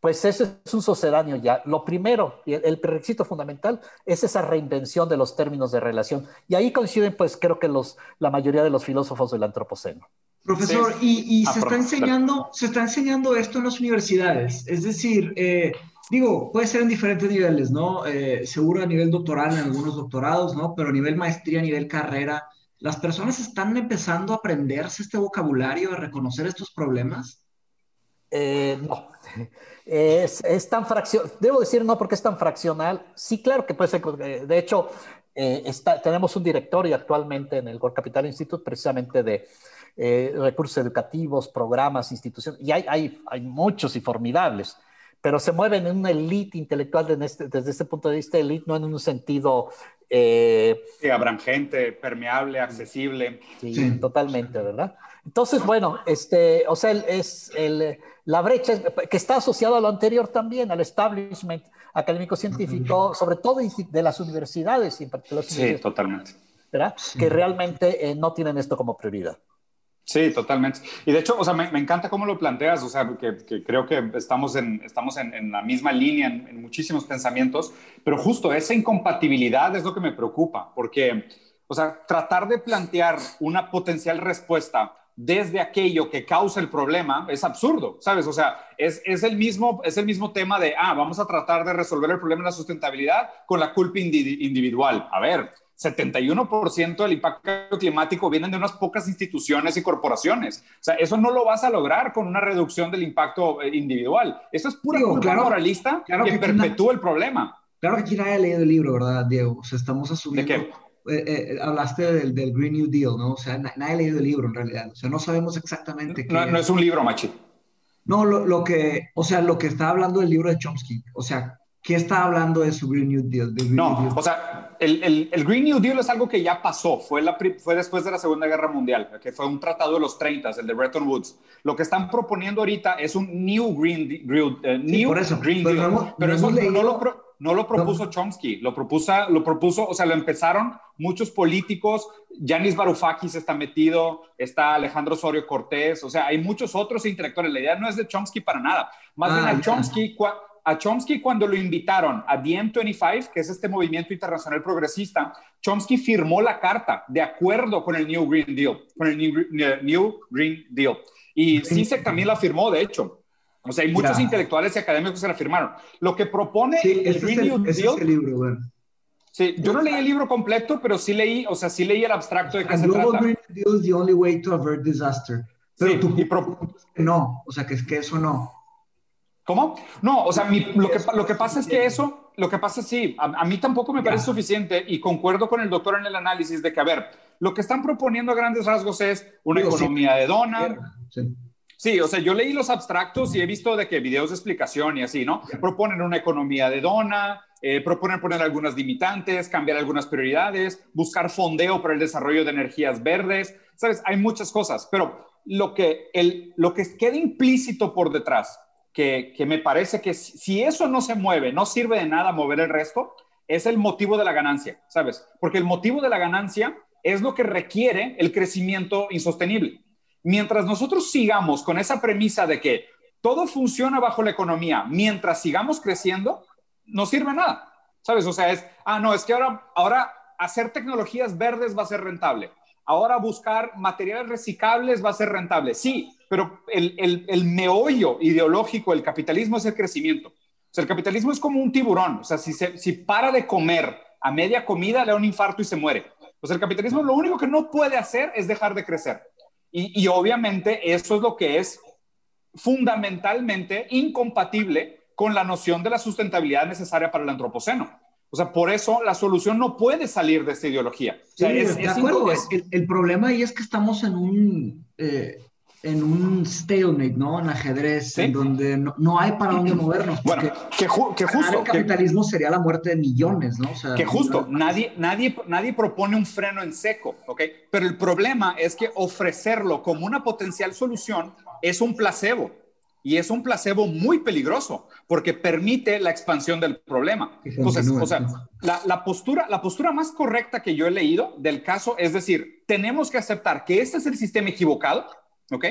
pues ese es un sucedáneo ya. Lo primero, y el requisito fundamental, es esa reinvención de los términos de relación. Y ahí coinciden, pues creo que los, la mayoría de los filósofos del antropoceno.
Profesor, y, ah, se, está enseñando, se está enseñando esto en las universidades. Es decir, eh, Digo, puede ser en diferentes niveles, ¿no? Eh, seguro a nivel doctoral, en algunos doctorados, ¿no? Pero a nivel maestría, a nivel carrera, ¿las personas están empezando a aprenderse este vocabulario, a reconocer estos problemas?
Eh, no. Es, tan fraccional, debo decir no porque es tan fraccional. Sí, claro que puede ser. Eh, de hecho, está, tenemos un directorio actualmente en el World Capital Institute precisamente de recursos educativos, programas, instituciones, y hay, hay, hay muchos y formidables pero se mueven en una elite intelectual este, desde este punto de vista, elite, no en un sentido...
Eh, sí, abrangente, permeable, accesible.
Sí, totalmente, ¿verdad? Entonces, bueno, este, o sea, es el, la brecha que está asociada a lo anterior también, al establishment académico-científico, sobre todo de las universidades, en particular.
Sí, totalmente.
¿verdad? Que realmente eh, no tienen esto como prioridad.
Sí, totalmente. Y de hecho, o sea, me, encanta cómo lo planteas, o sea, que, creo que estamos en, estamos en, la misma línea en, muchísimos pensamientos, pero justo esa incompatibilidad es lo que me preocupa, porque, o sea, tratar de plantear una potencial respuesta desde aquello que causa el problema es absurdo, ¿sabes? O sea, es, es, el mismo, es el mismo tema de, ah, vamos a tratar de resolver el problema de la sustentabilidad con la culpa individual. A ver, 71% del impacto climático vienen de unas pocas instituciones y corporaciones. O sea, eso no lo vas a lograr con una reducción del impacto eh, individual. Eso es pura culpa moralista que, perpetúa el problema.
Claro que aquí nadie ha leído el libro, ¿verdad, Diego? O sea, estamos asumiendo...
¿De qué?
Eh, eh, hablaste del, del, Green New Deal, ¿no? O sea, nadie ha leído el libro en realidad. O sea, no sabemos exactamente
qué... No, no es un libro, Machi.
No, lo, lo, que, o sea, lo que está hablando del libro de Chomsky. O sea, ¿qué está hablando de su Green New Deal?
no, o sea, el, el, Green New Deal es algo que ya pasó, fue, la, fue después de la Segunda Guerra Mundial, que fue un tratado de los 30, el de Bretton Woods. Lo que están proponiendo ahorita es un New Green, uh, new Green Deal, pero eso no, lo, no lo propuso Chomsky, lo propuso, lo propuso, o sea, lo empezaron muchos políticos, Yanis Varoufakis está metido, está Alejandro Osorio Cortés, o sea, hay muchos otros intelectuales. La idea no es de Chomsky para nada. Más bien a ah, Chomsky, a Chomsky cuando lo invitaron a DiEM25, que es este movimiento internacional progresista, Chomsky firmó la carta de acuerdo con el New Green Deal, con el New, Green Deal. Y CISEC también la firmó, de hecho. O sea, hay muchos intelectuales y académicos que la firmaron. Lo que propone el Green New Deal... libro, Sí, yo no leí el libro completo, pero sí leí, o sea, sí leí el abstracto de qué se trata. Green
Deal is the only way to avert disaster. Pero sí, tú, y no, o sea, que es que eso no.
¿Cómo? No, o sea, lo, que, lo que pasa es que eso, lo que pasa es sí, a, mí tampoco me parece suficiente y concuerdo con el doctor en el análisis de que, a ver, lo que están proponiendo a grandes rasgos es una economía de dona. Sí. o sea, yo leí los abstractos y he visto de que videos de explicación y así, ¿no? Proponen una economía de dona, eh, proponen poner algunas limitantes, cambiar algunas prioridades, buscar fondeo para el desarrollo de energías verdes, ¿sabes? Hay muchas cosas, pero lo que, el, lo que queda implícito por detrás que, me parece que si eso no se mueve, no sirve de nada mover el resto, es el motivo de la ganancia, ¿sabes? Porque el motivo de la ganancia es lo que requiere el crecimiento insostenible. Mientras nosotros sigamos con esa premisa de que todo funciona bajo la economía, mientras sigamos creciendo, no sirve nada, ¿sabes? O sea, es, ah, no, es que ahora, ahora hacer tecnologías verdes va a ser rentable. Ahora buscar materiales reciclables va a ser rentable. Sí, pero el, el, meollo ideológico del capitalismo es el crecimiento. O sea, el capitalismo es como un tiburón. O sea, si, si para de comer a media comida le da un infarto y se muere. Pues el capitalismo lo único que no puede hacer es dejar de crecer. Y, y obviamente eso es lo que es fundamentalmente incompatible con la noción de la sustentabilidad necesaria para el antropoceno. O sea, por eso la solución no puede salir de esta ideología. O sea, es,
de acuerdo. el, problema ahí es que estamos en un, eh, en un stalemate, ¿no? En ajedrez, en donde no, hay para dónde movernos.
Bueno, que, que justo.
El capitalismo sería la muerte de millones, ¿no? O
sea, que justo, nadie, nadie, nadie propone un freno en seco, ¿ok? Pero el problema es que ofrecerlo como una potencial solución es un placebo. Y es un placebo muy peligroso porque permite la expansión del problema. Entonces, o sea, la, postura, la postura más correcta que yo he leído del caso es decir, tenemos que aceptar que este es el sistema equivocado, ¿ok?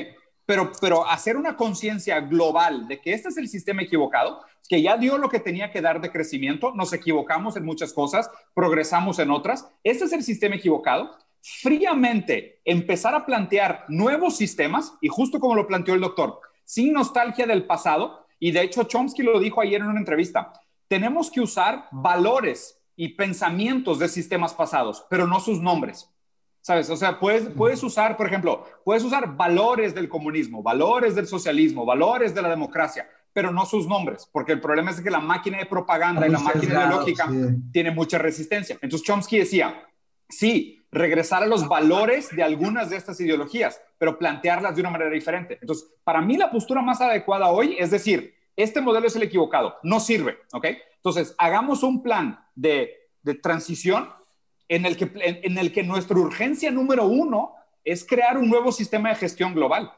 Pero, pero hacer una conciencia global de que este es el sistema equivocado, que ya dio lo que tenía que dar de crecimiento, nos equivocamos en muchas cosas, progresamos en otras, este es el sistema equivocado, fríamente empezar a plantear nuevos sistemas, y justo como lo planteó el doctor, sin nostalgia del pasado. Y de hecho, Chomsky lo dijo ayer en una entrevista. Tenemos que usar valores y pensamientos de sistemas pasados, pero no sus nombres. ¿Sabes? O sea, puedes, puedes usar, por ejemplo, puedes usar valores del comunismo, valores del socialismo, valores de la democracia, pero no sus nombres, porque el problema es que la máquina de propaganda y la máquina ideológica tiene mucha resistencia. Entonces Chomsky decía, sí, regresar a los valores de algunas de estas ideologías, pero plantearlas de una manera diferente. Entonces, para mí la postura más adecuada hoy es decir, este modelo es el equivocado, no sirve, ¿ok? Entonces, hagamos un plan de, transición en el, que, en el que nuestra urgencia número uno es crear un nuevo sistema de gestión global.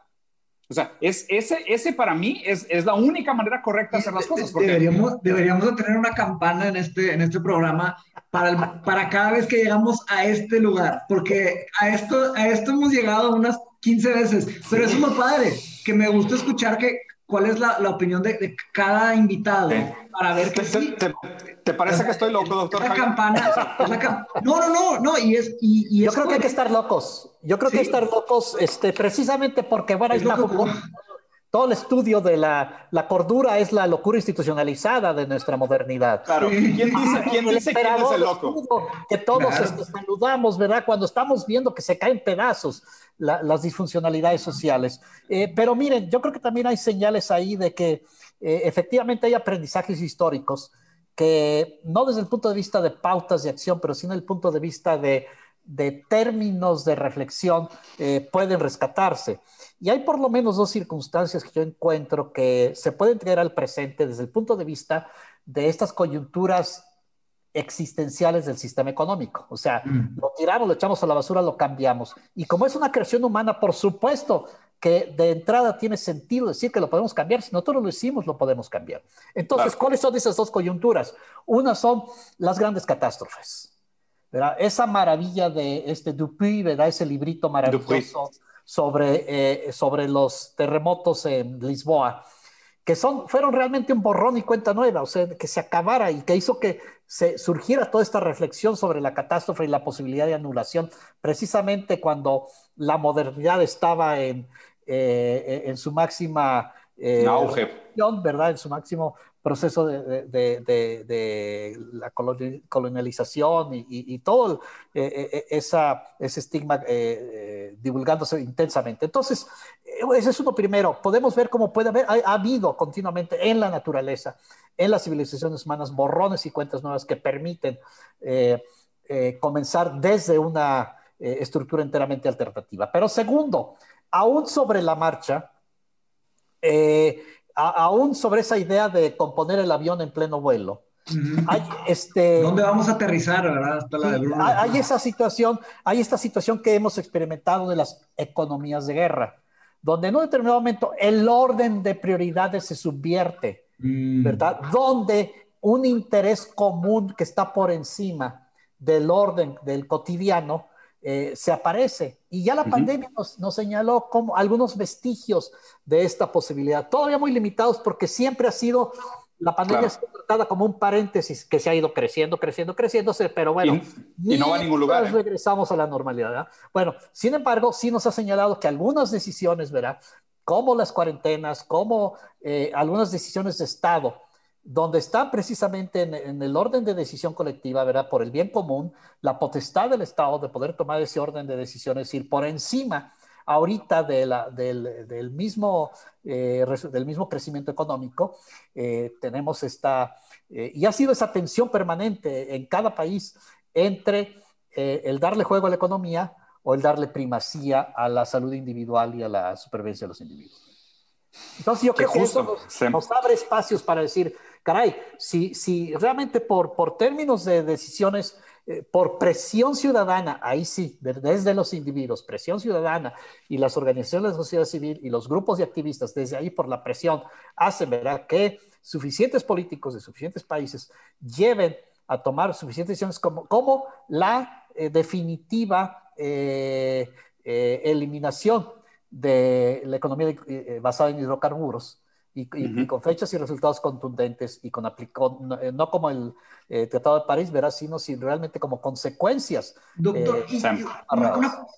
O sea, es, ese, ese para mí es, es la única manera correcta de hacer las cosas.
Deberíamos, deberíamos de tener una campana en este, en este programa para, para cada vez que llegamos a este lugar, porque a esto, a esto hemos llegado unas 15 veces, pero es muy padre, que me gusta escuchar que cuál es la, la opinión de, de, cada invitado para ver que sí.
¿Te, parece que estoy loco, doctor?
La campana. La no, no, no, no. Y es, y, y
Yo creo que hay que estar locos. Yo creo que hay que estar locos este, precisamente porque, bueno, es todo el estudio de la, la, cordura es la locura institucionalizada de nuestra modernidad.
Claro. ¿Quién dice, quién, dice quién es el loco?
Que todos este, saludamos, ¿verdad? Cuando estamos viendo que se caen pedazos las disfuncionalidades sociales. Eh, pero miren, yo creo que también hay señales ahí de que eh, efectivamente hay aprendizajes históricos que no desde el punto de vista de pautas de acción, pero sí desde el punto de vista de, de términos de reflexión eh, pueden rescatarse. Y hay por lo menos dos circunstancias que yo encuentro que se pueden traer al presente desde el punto de vista de estas coyunturas existenciales del sistema económico. O sea, mm. lo tiramos, lo echamos a la basura, lo cambiamos. Y como es una creación humana, por supuesto que de entrada tiene sentido decir que lo podemos cambiar. Si nosotros lo hicimos, lo podemos cambiar. Entonces, ¿cuáles son esas dos coyunturas? Una son las grandes catástrofes. ¿verdad? Esa maravilla de este Dupuy, ¿verdad? Ese librito maravilloso sobre, eh, sobre los terremotos en Lisboa, que son, fueron realmente un borrón y cuenta nueva, o sea, que se acabara y que hizo que se surgiera toda esta reflexión sobre la catástrofe y la posibilidad de anulación, precisamente cuando la modernidad estaba en, eh, en su máxima
eh, auge.
¿verdad? En su máximo proceso de, de, de, la colonialización y, y, todo eh, eh, eh, esa, ese estigma divulgándose intensamente. Entonces, ese es uno primero. Podemos ver cómo puede haber, ha, habido continuamente en la naturaleza, en las civilizaciones humanas, borrones y cuentas nuevas que permiten comenzar desde una estructura enteramente alternativa. Pero segundo, aún sobre la marcha, eh, aún sobre esa idea de componer el avión en pleno vuelo. hay, este,
¿Dónde vamos a aterrizar, verdad?
hay, esa situación, hay esta situación que hemos experimentado de las economías de guerra, donde en un determinado momento el orden de prioridades se subvierte, mm. ¿verdad? Donde un interés común que está por encima del orden del cotidiano eh, se aparece. Y ya la pandemia nos, nos, señaló como algunos vestigios de esta posibilidad, todavía muy limitados porque siempre ha sido, la pandemia ha sido tratada como un paréntesis que se ha ido creciendo, creciendo, creciéndose, pero bueno,
y, no va a ningún lugar.
¿eh? Regresamos a la normalidad. Bueno, sin embargo, sí nos ha señalado que algunas decisiones, ¿verdad? Como las cuarentenas, como eh, algunas decisiones de Estado, donde está precisamente en, el orden de decisión colectiva, ¿verdad? Por el bien común, la potestad del Estado de poder tomar ese orden de decisiones, es decir, por encima ahorita del, mismo, eh, del mismo crecimiento económico, eh, tenemos esta, eh, y ha sido esa tensión permanente en cada país entre el darle juego a la economía o el darle primacía a la salud individual y a la supervivencia de los individuos. Entonces yo creo que eso nos, abre espacios para decir, caray, si, si realmente por, por términos de decisiones, eh, por presión ciudadana, ahí sí, desde los individuos, presión ciudadana y las organizaciones de la sociedad civil y los grupos de activistas, desde ahí por la presión, hacen ¿verdad? que suficientes políticos de suficientes países lleven a tomar suficientes decisiones como, como la eh, definitiva eh, eliminación de la economía eh, basada en hidrocarburos y, con fechas y resultados contundentes y con eh, no, como el eh, Tratado de París, verás, sino si realmente como consecuencias.
Doctor,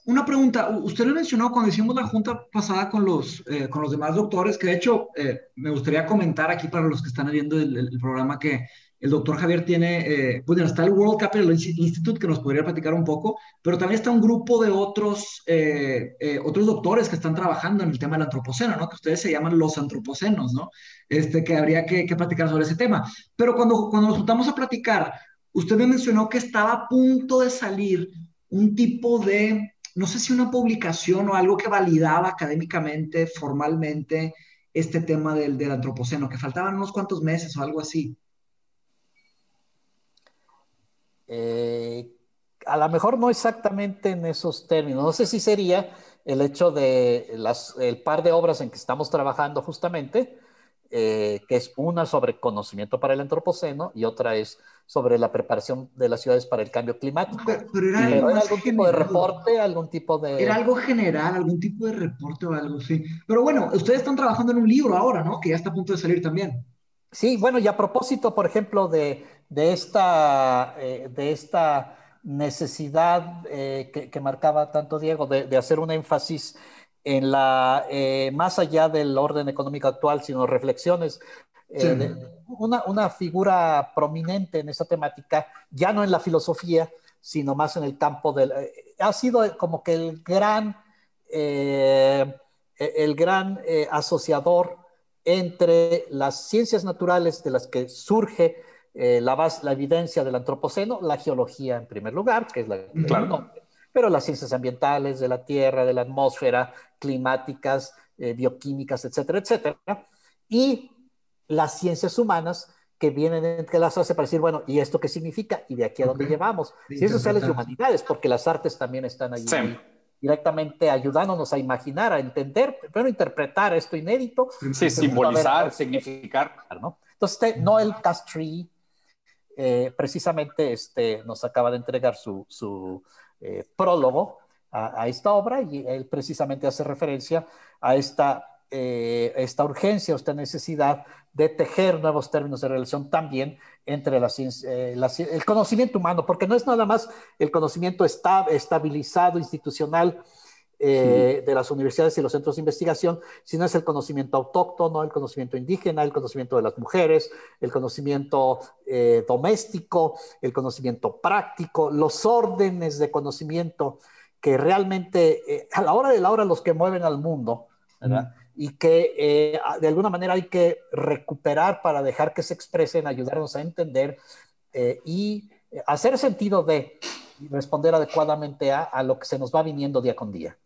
una, pregunta. Usted lo mencionó cuando hicimos la junta pasada con los, con los demás doctores, que de hecho me gustaría comentar aquí para los que están viendo el programa que el doctor Javier tiene, eh, bueno, está el World Capital Institute que nos podría platicar un poco, pero también está un grupo de otros, eh, eh, otros doctores que están trabajando en el tema del antropoceno, ¿no? Que ustedes se llaman los antropocenos, ¿no? Este, que habría que, que platicar sobre ese tema. Pero cuando, cuando nos juntamos a platicar, usted me mencionó que estaba a punto de salir un tipo de, no sé si una publicación o algo que validaba académicamente, formalmente, este tema del, del antropoceno, que faltaban unos cuantos meses o algo así.
Eh, a lo mejor no exactamente en esos términos. No sé si sería el hecho de las, el par de obras en que estamos trabajando justamente, eh, que es una sobre conocimiento para el antropoceno y otra es sobre la preparación de las ciudades para el cambio climático.
Pero, era,
algún tipo de reporte, algún tipo de...
Era algo general, algún tipo de reporte o algo así. Pero bueno, ustedes están trabajando en un libro ahora, ¿no? Que ya está a punto de salir también.
Sí, bueno, y a propósito, por ejemplo, de, de, esta, eh, de esta necesidad eh, que, marcaba tanto Diego de, hacer un énfasis en la, eh, más allá del orden económico actual, sino reflexiones. una, una, figura prominente en esa temática, ya no en la filosofía, sino más en el campo del... ha sido como que el gran, el gran asociador entre las ciencias naturales de las que surge eh, la, base, la evidencia del antropoceno, la geología en primer lugar, que es la pero las ciencias ambientales de la Tierra, de la atmósfera, climáticas, eh, bioquímicas, etcétera, etcétera, y las ciencias humanas que vienen entre las hace para decir, bueno, ¿y esto qué significa? ¿Y de aquí a dónde llevamos? Ciencias sociales y humanidades, porque las artes también están allí directamente ayudándonos a imaginar, a entender, pero interpretar esto inédito.
Sí, simbolizar, significar.
¿no? Entonces, este, Noel Castri eh, precisamente este, nos acaba de entregar su, su eh, prólogo a, esta obra y él precisamente hace referencia a esta, eh, esta urgencia, esta necesidad de tejer nuevos términos de relación también entre la eh, el conocimiento humano, porque no es nada más el conocimiento estabilizado, institucional eh, de las universidades y los centros de investigación, sino es el conocimiento autóctono, el conocimiento indígena, el conocimiento de las mujeres, el conocimiento eh, doméstico, el conocimiento práctico, los órdenes de conocimiento que realmente a la hora de la hora los que mueven al mundo, ¿verdad? y que eh, de alguna manera hay que recuperar para dejar que se expresen, ayudarnos a entender eh, y hacer sentido de responder adecuadamente a, a, lo que se nos va viniendo día con día.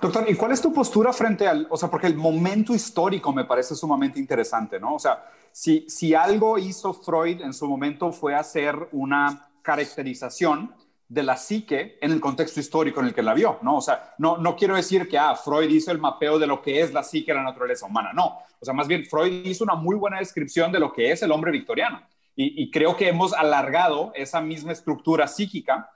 Doctor, ¿y cuál es tu postura frente al, o sea, porque el momento histórico me parece sumamente interesante, ¿no? O sea, si, si algo hizo Freud en su momento fue hacer una caracterización de la psique en el contexto histórico en el que la vio, ¿no? O sea, no, no quiero decir que, ah, Freud hizo el mapeo de lo que es la psique, la naturaleza humana, no. O sea, más bien, Freud hizo una muy buena descripción de lo que es el hombre victoriano. Y, creo que hemos alargado esa misma estructura psíquica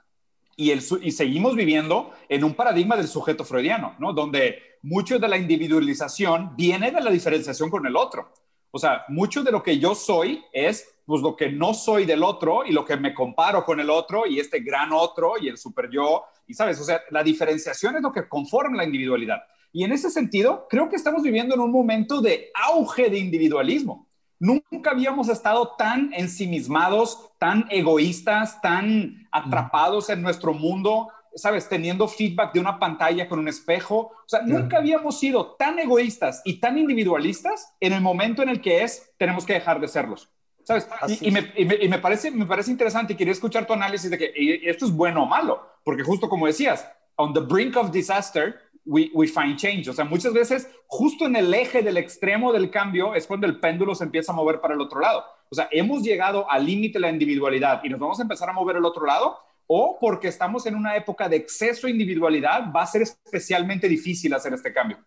y, el, y seguimos viviendo en un paradigma del sujeto freudiano, ¿no? Donde mucho de la individualización viene de la diferenciación con el otro. O sea, mucho de lo que yo soy es pues lo que no soy del otro y lo que me comparo con el otro y este gran otro y el super yo. Y sabes, o sea, la diferenciación es lo que conforma la individualidad. Y en ese sentido, creo que estamos viviendo en un momento de auge de individualismo. Nunca habíamos estado tan ensimismados, tan egoístas, tan atrapados en nuestro mundo, sabes, teniendo feedback de una pantalla con un espejo. O sea, nunca habíamos sido tan egoístas y tan individualistas en el momento en el que es, tenemos que dejar de serlos. ¿Sabes? Y, me, y, me, parece, me parece interesante y quería escuchar tu análisis de que esto es bueno o malo, porque justo como decías, on the brink of disaster, we, we, find change. O sea, muchas veces justo en el eje del extremo del cambio es cuando el péndulo se empieza a mover para el otro lado. O sea, hemos llegado al límite de la individualidad y nos vamos a empezar a mover al otro lado o porque estamos en una época de exceso de individualidad, va a ser especialmente difícil hacer este cambio.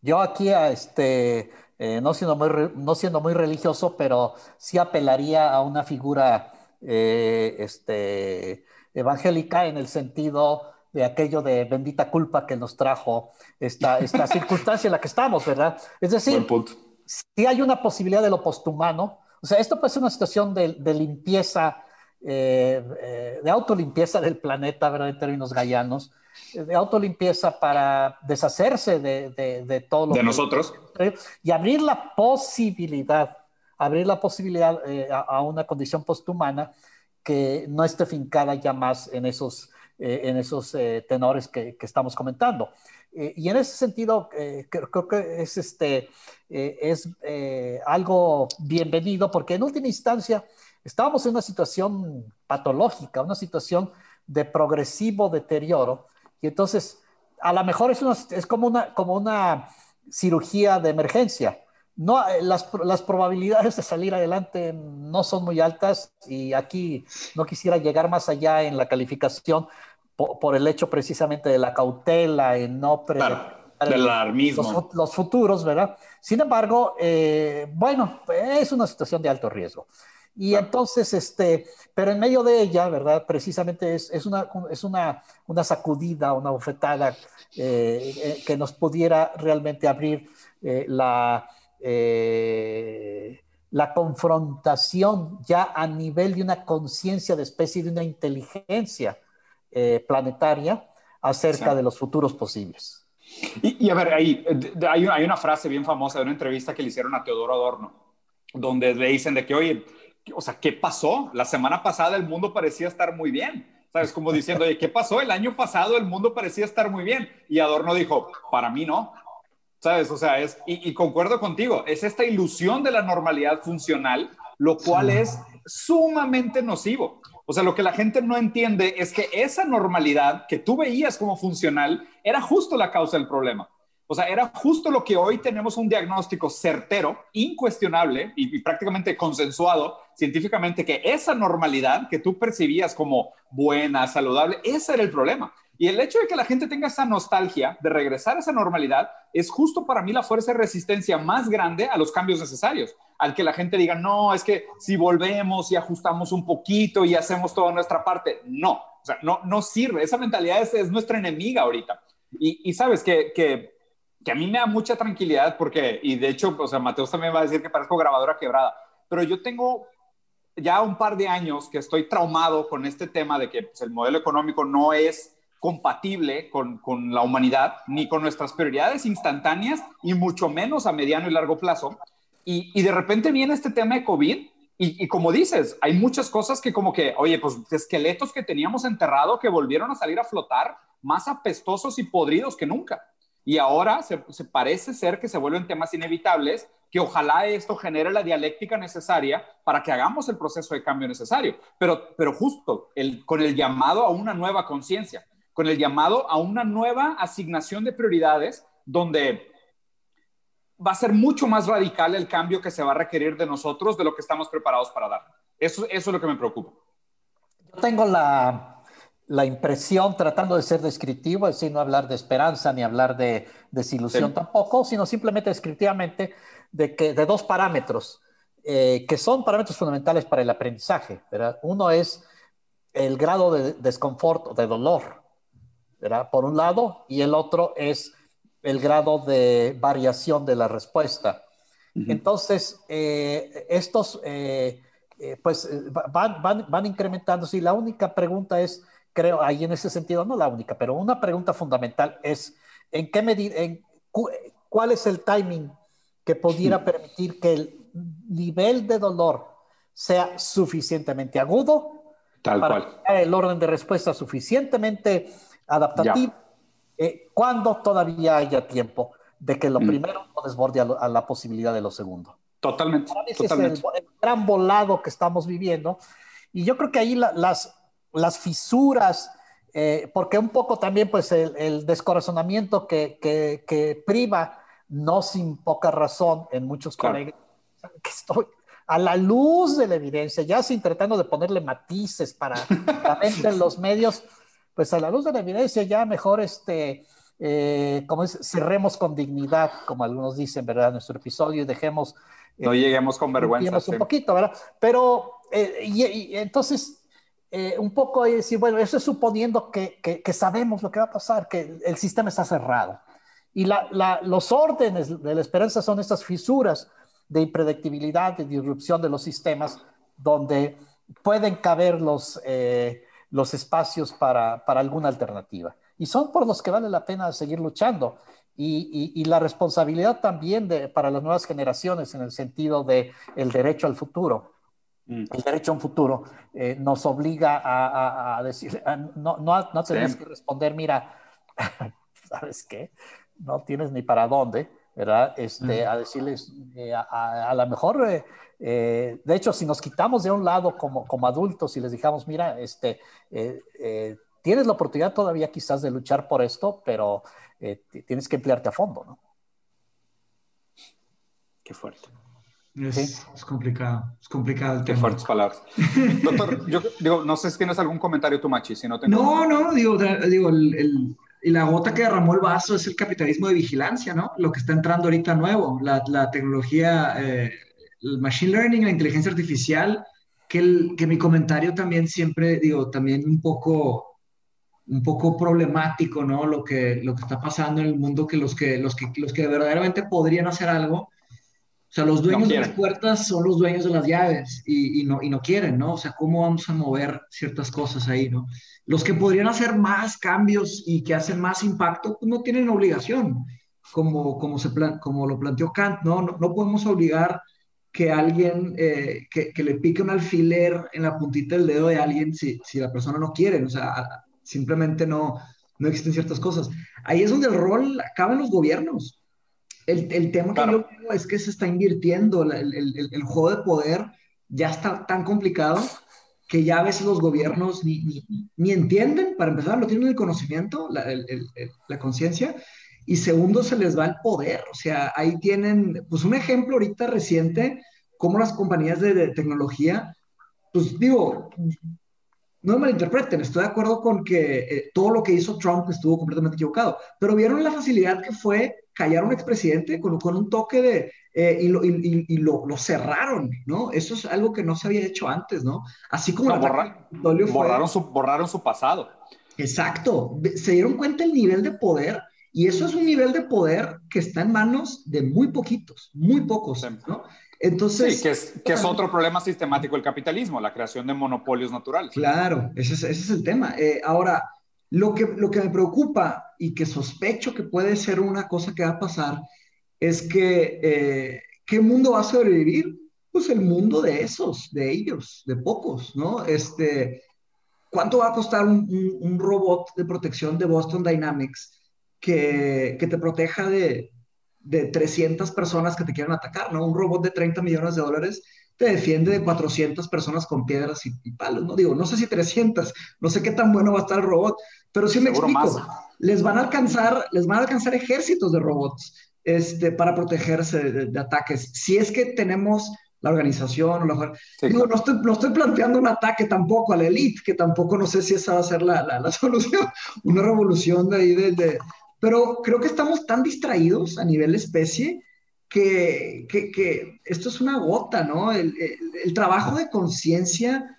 Yo aquí, este, eh, no, siendo muy, no siendo muy religioso, pero sí apelaría a una figura eh, este, evangélica en el sentido de aquello de bendita culpa que nos trajo esta, esta circunstancia en la que estamos, ¿verdad? Es decir, si hay una posibilidad de lo posthumano, o sea, esto puede ser una situación de, de limpieza, eh, eh, de autolimpieza del planeta, ¿verdad? En términos gallanos, de autolimpieza para deshacerse de, de, todo lo
de nosotros
y abrir la posibilidad, abrir la posibilidad eh, a, una condición posthumana que no esté fincada ya más en esos eh, en esos eh, tenores que, estamos comentando. Eh, y en ese sentido, creo, que es, este, es algo bienvenido porque en última instancia estábamos en una situación patológica, una situación de progresivo deterioro. Y entonces, a lo mejor es, es como, una, como una cirugía de emergencia no, eh, las, las, probabilidades de salir adelante no son muy altas y aquí no quisiera llegar más allá en la calificación por, el hecho precisamente de la cautela en no
claro, alarmismo.
Los, futuros, ¿verdad? Sin embargo, eh, bueno, es una situación de alto riesgo. Y entonces, este, pero en medio de ella, ¿verdad? Precisamente es, es, una, es una, una sacudida, una bofetada eh, que nos pudiera realmente abrir la, eh, la confrontación ya a nivel de una conciencia de especie, de una inteligencia eh, planetaria acerca de los futuros posibles.
Y, a ver, hay, hay, hay, una frase bien famosa de una entrevista que le hicieron a Teodoro Adorno, donde le dicen de que, oye, o sea, ¿qué pasó? La semana pasada el mundo parecía estar muy bien. ¿Sabes? Como diciendo, oye, ¿qué pasó? El año pasado el mundo parecía estar muy bien. Y Adorno dijo, para mí no. ¿Sabes? O sea, es, y, concuerdo contigo, es esta ilusión de la normalidad funcional, lo cual es sumamente nocivo. O sea, lo que la gente no entiende es que esa normalidad que tú veías como funcional era justo la causa del problema. O sea, era justo lo que hoy tenemos un diagnóstico certero, incuestionable y, y, prácticamente consensuado científicamente que esa normalidad que tú percibías como buena, saludable, ese era el problema. Y el hecho de que la gente tenga esa nostalgia de regresar a esa normalidad es justo para mí la fuerza de resistencia más grande a los cambios necesarios. Al que la gente diga, no, es que si volvemos y ajustamos un poquito y hacemos toda nuestra parte, no, o sea, no, no sirve. Esa mentalidad es, nuestra enemiga ahorita. Y, sabes que, que, que, a mí me da mucha tranquilidad porque, y de hecho, o sea, Mateos también va a decir que parezco grabadora quebrada, pero yo tengo ya un par de años que estoy traumado con este tema de que pues, el modelo económico no es compatible con, con, la humanidad, ni con nuestras prioridades instantáneas, y mucho menos a mediano y largo plazo. Y, y de repente viene este tema de COVID, y, y, como dices, hay muchas cosas que como que, oye, pues esqueletos que teníamos enterrado que volvieron a salir a flotar más apestosos y podridos que nunca. Y ahora se, se parece ser que se vuelven temas inevitables que ojalá esto genere la dialéctica necesaria para que hagamos el proceso de cambio necesario, pero, pero justo el, con el llamado a una nueva conciencia con el llamado a una nueva asignación de prioridades donde va a ser mucho más radical el cambio que se va a requerir de nosotros de lo que estamos preparados para dar. Eso, eso es lo que me preocupa.
Yo tengo la, la impresión, tratando de ser descriptivo, es decir, no hablar de esperanza ni hablar de desilusión tampoco, sino simplemente descriptivamente de, que, de dos parámetros eh, que son parámetros fundamentales para el aprendizaje. ¿verdad? Uno es el grado de desconfort o de dolor por un lado, y el otro es el grado de variación de la respuesta. Entonces, eh, estos eh, eh, pues van, van, van incrementándose y la única pregunta es, creo, ahí en ese sentido, no la única, pero una pregunta fundamental es, ¿en qué medida, en, cuál es el timing que pudiera permitir que nivel de dolor sea suficientemente agudo
Tal
para
cual.
el orden de respuesta suficientemente adaptativo, eh, cuando todavía haya tiempo de que lo mm. primero no desborde a, la posibilidad de lo segundo.
Totalmente. totalmente.
es el, gran volado que estamos viviendo. Y yo creo que ahí las, las fisuras, eh, porque un poco también pues el, descorazonamiento que, que, que, priva, no sin poca razón en muchos colegas, que estoy a la luz de la evidencia, ya sin tratando de ponerle matices para la mente en los medios, pues a la luz de la evidencia ya mejor este, eh, como es, cerremos con dignidad, como algunos dicen, ¿verdad? Nuestro episodio y dejemos...
no lleguemos con vergüenza.
un poquito, ¿verdad? Pero, eh, y, entonces, eh, un poco decir, bueno, eso es suponiendo que, que, sabemos lo que va a pasar, que el sistema está cerrado. Y la, la, los órdenes de la esperanza son estas fisuras de impredictibilidad, de disrupción de los sistemas, donde pueden caber los, eh, los espacios para, para, alguna alternativa. Y son por los que vale la pena seguir luchando. Y, y, la responsabilidad también de, para las nuevas generaciones en el sentido de el derecho al futuro. Mm. El derecho a un futuro eh, nos obliga a, a, decir, no, no, no tenemos que responder, mira, ¿sabes qué? No tienes ni para dónde ¿verdad? Este, A decirles, eh, a, a, lo mejor, eh, eh, de hecho, si nos quitamos de un lado como, como adultos y les dijamos, mira, este, tienes la oportunidad todavía quizás de luchar por esto, pero tienes que emplearte a fondo, ¿no?
Qué fuerte.
Es, es, complicado, es complicado el
Qué fuertes palabras. Doctor, yo digo, no sé si tienes algún comentario tú, Machi, si no tengo...
No, no, digo, digo el y la gota que derramó el vaso es el capitalismo de vigilancia, ¿no? Lo que está entrando ahorita nuevo, la, la tecnología, eh, el machine learning, la inteligencia artificial, que, el, que mi comentario también siempre, digo, también un poco, un poco problemático, ¿no? Lo que, lo que está pasando en el mundo, que los que, los que, los que verdaderamente podrían hacer algo, o sea, los dueños de las puertas son los dueños de las llaves y, y, no, y no quieren, ¿no? O sea, ¿cómo vamos a mover ciertas cosas ahí, ¿no? Los que podrían hacer más cambios y que hacen más impacto, pues no tienen obligación, como, como, se como lo planteó Kant, ¿no? No, podemos obligar que alguien, eh, que, que, le pique un alfiler en la puntita del dedo de alguien si, si la persona no quiere, o sea, simplemente no, no existen ciertas cosas. Ahí es donde el rol acaba en los gobiernos. El, el tema que yo veo es que se está invirtiendo, el, el, el, juego de poder ya está tan complicado que ya a veces los gobiernos ni, ni, entienden, para empezar, no tienen el conocimiento, la, la conciencia, y segundo, se les va el poder. O sea, ahí tienen, pues un ejemplo ahorita reciente, cómo las compañías de, tecnología, pues digo, no me malinterpreten, estoy de acuerdo con que eh, todo lo que hizo Trump estuvo completamente equivocado, pero vieron la facilidad que fue callar a un expresidente con, con un toque de, eh, y, lo, y, y lo, lo, cerraron, ¿no? Eso es algo que no se había hecho antes, ¿no? Así como...
No, borraron, su, borraron su pasado.
Exacto, se dieron cuenta el nivel de poder y eso es un nivel de poder que está en manos de muy poquitos, muy pocos, ¿no?
Entonces, sí, que es, que es otro problema sistemático del capitalismo, la creación de monopolios naturales.
Claro, ese es, ese es el tema. Eh, ahora, lo que, lo que me preocupa y que sospecho que puede ser una cosa que va a pasar es que, eh, ¿qué mundo va a sobrevivir? Pues el mundo de esos, de ellos, de pocos, ¿no? Este, ¿Cuánto va a costar un, un, robot de protección de Boston Dynamics que, que te proteja de, de 300 personas que te quieran atacar, ¿no? Un robot de 30 millones de dólares te defiende de 400 personas con piedras y, palos, ¿no? Digo, no sé si 300, no sé qué tan bueno va a estar el robot, pero sí me explico. Les van a alcanzar, les van a alcanzar ejércitos de robots este, para protegerse de, ataques. Si es que tenemos la organización, o digo, no, estoy, no estoy planteando un ataque tampoco a la élite, que tampoco no sé si esa va a ser la, la, solución, una revolución de ahí, de, pero creo que estamos tan distraídos a nivel especie que, que, que esto es una gota, ¿no? El, el, trabajo de conciencia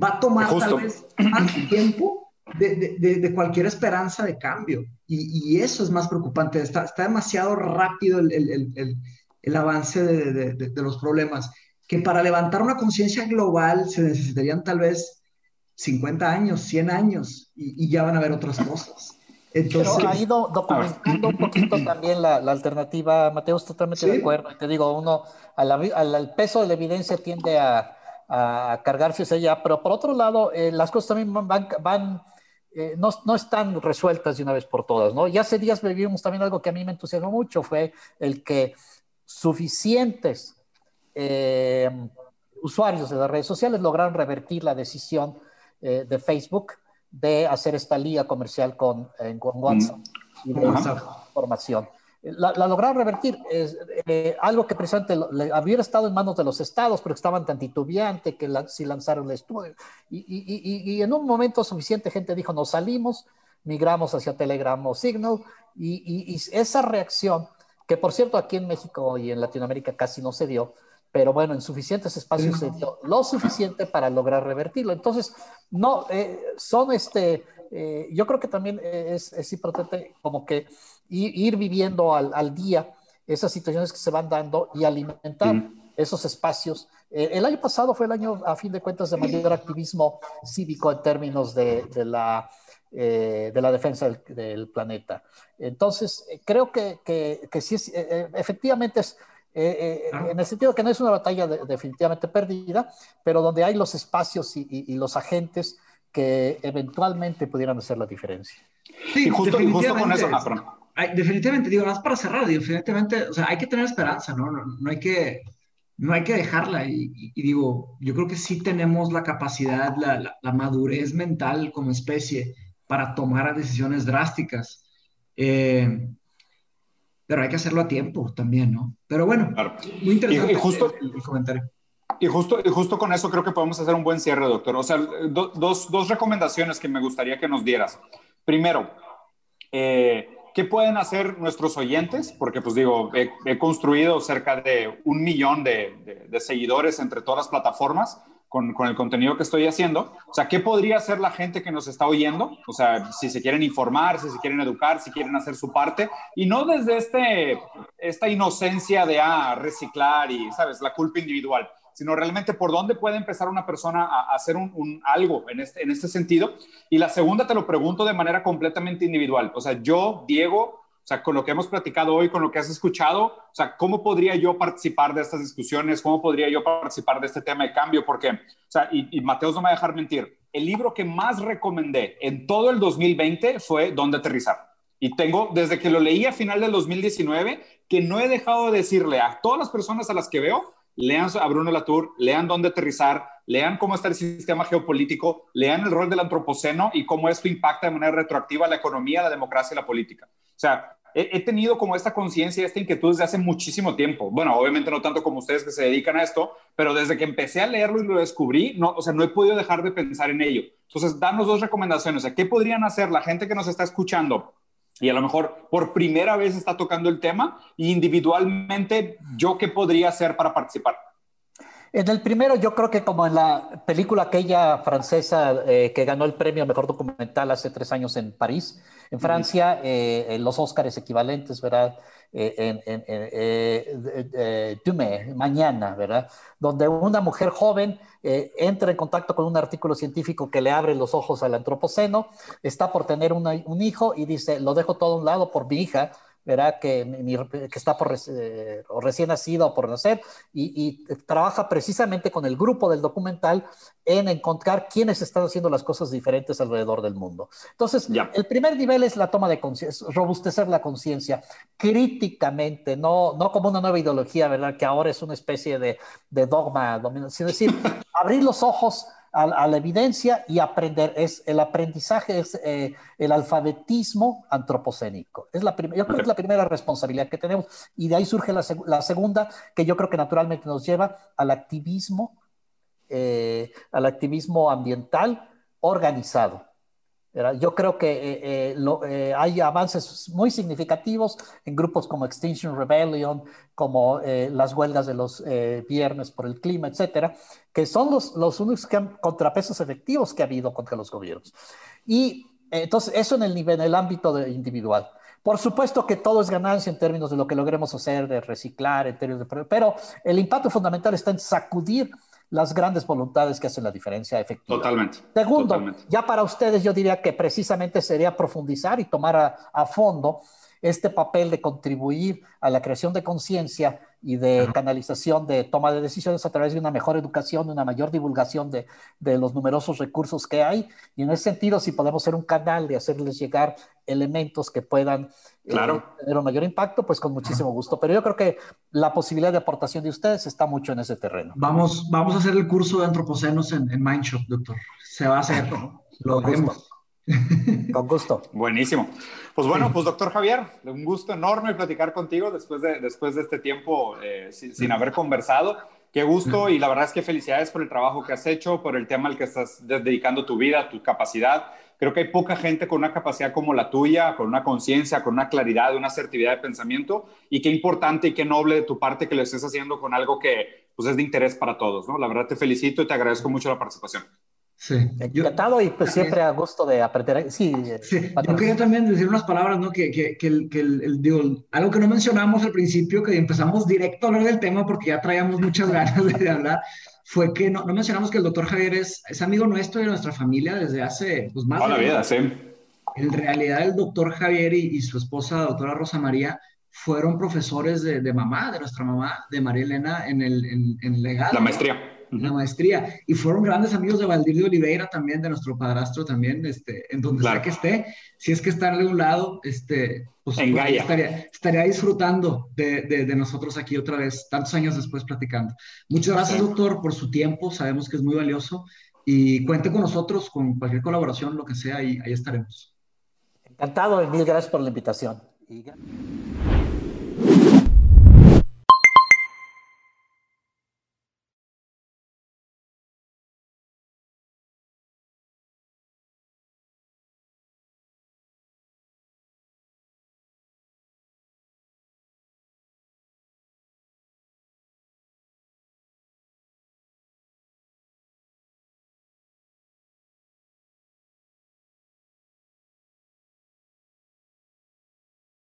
va a tomar tal vez más tiempo de, de, de, cualquier esperanza de cambio. Y, y eso es más preocupante. Está, está demasiado rápido el, el, el avance de, los problemas, que para levantar una conciencia global se necesitarían tal vez 50 años, 100 años, y, y, ya van a haber otras cosas.
Pero ha ido documentando un poquito también la, alternativa, Mateo, totalmente de acuerdo. Te digo, uno, al, peso de la evidencia tiende a, a cargarse hacia allá, pero por otro lado, eh, las cosas también van, van eh, no, no, están resueltas de una vez por todas, ¿no? Y hace días vivimos también algo que a mí me entusiasmó mucho, fue el que suficientes eh, usuarios de las redes sociales lograron revertir la decisión de Facebook de hacer esta liga comercial con, con WhatsApp y de información la, lograron revertir. Eh, algo que precisamente le, había estado en manos de los estados, pero estaban tan titubeantes que si lanzaron el estudio. Y, en un momento suficiente gente dijo, nos salimos, migramos hacia Telegram o Signal, y, esa reacción, que por cierto aquí en México y en Latinoamérica casi no se dio, pero bueno, en suficientes espacios se dio lo suficiente para lograr revertirlo. Entonces, no, eh, son este, eh, yo creo que también es, es importante como que ir viviendo al, al, día esas situaciones que se van dando y alimentar esos espacios. Eh, el año pasado fue el año, a fin de cuentas, de mayor activismo cívico en términos de, de la, eh, de la defensa del, planeta. Entonces, eh, creo que, que, que sí, es, efectivamente es... en el sentido que no es una batalla definitivamente perdida, pero donde hay los espacios y, y, los agentes que eventualmente pudieran hacer la diferencia.
Sí, justo, justo con eso, ah, definitivamente, digo, más para cerrar, definitivamente, o sea, hay que tener esperanza, ¿no? No, hay, que, no hay que dejarla. Y, digo, yo creo que sí tenemos la capacidad, la, la, madurez mental como especie para tomar decisiones drásticas. Eh, pero hay que hacerlo a tiempo también, ¿no? Pero bueno, muy interesante
y, justo,
el, comentario.
Y justo, y justo con eso creo que podemos hacer un buen cierre, doctor. O sea, dos, dos recomendaciones que me gustaría que nos dieras. Primero, eh, ¿Qué pueden hacer nuestros oyentes? Porque, pues digo, he, construido cerca de un millón de, seguidores entre todas las plataformas con, el contenido que estoy haciendo. O sea, ¿qué podría hacer la gente que nos está oyendo? O sea, si se quieren informar, si se quieren educar, si quieren hacer su parte. Y no desde este, esta inocencia de ah, reciclar y, ¿sabes?, la culpa individual sino realmente por dónde puede empezar una persona a, hacer un, algo en este, en este sentido. Y la segunda te lo pregunto de manera completamente individual. O sea, yo, Diego, o sea, con lo que hemos platicado hoy, con lo que has escuchado, o sea, ¿cómo podría yo participar de estas discusiones? ¿Cómo podría yo participar de este tema de cambio? Porque, o sea, y, y Mateos no me va a dejar mentir, el libro que más recomendé en todo el 2020 fue Dónde aterrizar. Y tengo, desde que lo leí a final del 2019, que no he dejado de decirle a todas las personas a las que veo, lean a Bruno Latour, lean dónde aterrizar, lean cómo está el sistema geopolítico, lean el rol del antropoceno y cómo esto impacta de manera retroactiva la economía, la democracia y la política. O sea, he, tenido como esta conciencia, esta inquietud desde hace muchísimo tiempo. Bueno, obviamente no tanto como ustedes que se dedican a esto, pero desde que empecé a leerlo y lo descubrí, no, o sea, no he podido dejar de pensar en ello. Entonces, danos dos recomendaciones. ¿Qué podrían hacer la gente que nos está escuchando y a lo mejor por primera vez está tocando el tema y individualmente yo qué podría hacer para participar.
En el primero, yo creo que como en la película aquella francesa eh, que ganó el premio mejor documental hace tres años en París, en Francia, eh, en los Óscares equivalentes, ¿verdad? Eh, en, en, en mañana, ¿verdad? Donde una mujer joven entra en contacto con un artículo científico que le abre los ojos al antropoceno, está por tener un hijo y dice, lo dejo todo a un lado por mi hija, verá que, que está por eh, o recién nacido o por nacer y, trabaja precisamente con el grupo del documental en encontrar quiénes están haciendo las cosas diferentes alrededor del mundo. Entonces, el primer nivel es la toma de conciencia, robustecer la conciencia críticamente, no, no como una nueva ideología, ¿verdad? Que ahora es una especie de, de dogma, sino decir, abrir los ojos a, la evidencia y aprender. Es, el aprendizaje es eh, el alfabetismo antropocénico. Es la yo creo que es la primera responsabilidad que tenemos. Y de ahí surge la, la segunda, que yo creo que naturalmente nos lleva al activismo, eh, al activismo ambiental organizado. Yo creo que eh, eh, eh, hay avances muy significativos en grupos como Extinction Rebellion, como las huelgas de los viernes por el clima, etcétera, que son los, los únicos contrapesos efectivos que ha habido contra los gobiernos. Y entonces, eso en el nivel, en el ámbito de individual. Por supuesto que todo es ganancia en términos de lo que logremos hacer, de reciclar, en términos de, pero el impacto fundamental está en sacudir las grandes voluntades que hacen la diferencia efectiva.
Totalmente.
Segundo, ya para ustedes yo diría que precisamente sería profundizar y tomar a fondo este papel de contribuir a la creación de conciencia y de canalización de toma de decisiones a través de una mejor educación, una mayor divulgación de, de, los numerosos recursos que hay. Y en ese sentido, si podemos ser un canal de hacerles llegar elementos que puedan eh, tener un mayor impacto, pues con muchísimo gusto. Pero yo creo que la posibilidad de aportación de ustedes está mucho en ese terreno.
Vamos, vamos a hacer el curso de antropocenos en, en Mindshop, doctor. Se va a hacer. Lo vemos.
Con gusto.
Buenísimo. Pues bueno, pues doctor Javier, un gusto enorme platicar contigo después de, después de este tiempo eh, sin, haber conversado. Qué gusto y la verdad es que felicidades por el trabajo que has hecho, por el tema al que estás dedicando tu vida, tu capacidad. Creo que hay poca gente con una capacidad como la tuya, con una conciencia, con una claridad, una asertividad de pensamiento y qué importante y qué noble de tu parte que lo estés haciendo con algo que pues, es de interés para todos. ¿no? La verdad te felicito y te agradezco mucho la participación.
Sí. Encantado y pues siempre a gusto de aprender. Sí,
sí. yo quería también decir unas palabras, ¿no? Que, que, que, el, que el, digo, algo que no mencionamos al principio, que empezamos directo a hablar del tema porque ya traíamos muchas ganas de hablar, fue que no, no mencionamos que el doctor Javier es, es amigo nuestro y de nuestra familia desde hace pues, más
Toda la vida, sí.
En realidad, el doctor Javier y, y, su esposa, la doctora Rosa María, fueron profesores de, de mamá, de nuestra mamá, de María Elena, en el en, en legado.
La maestría
la maestría. Y fueron grandes amigos de Valdir de Oliveira también, de nuestro padrastro también, este, en donde sea que esté. Si es que está de un lado, este, pues,
en
pues, estaría, estaría, disfrutando de, de, nosotros aquí otra vez, tantos años después platicando. Muchas gracias, doctor, por su tiempo. Sabemos que es muy valioso. Y cuente con nosotros, con cualquier colaboración, lo que sea, y ahí estaremos.
Encantado y mil gracias por la invitación. Y...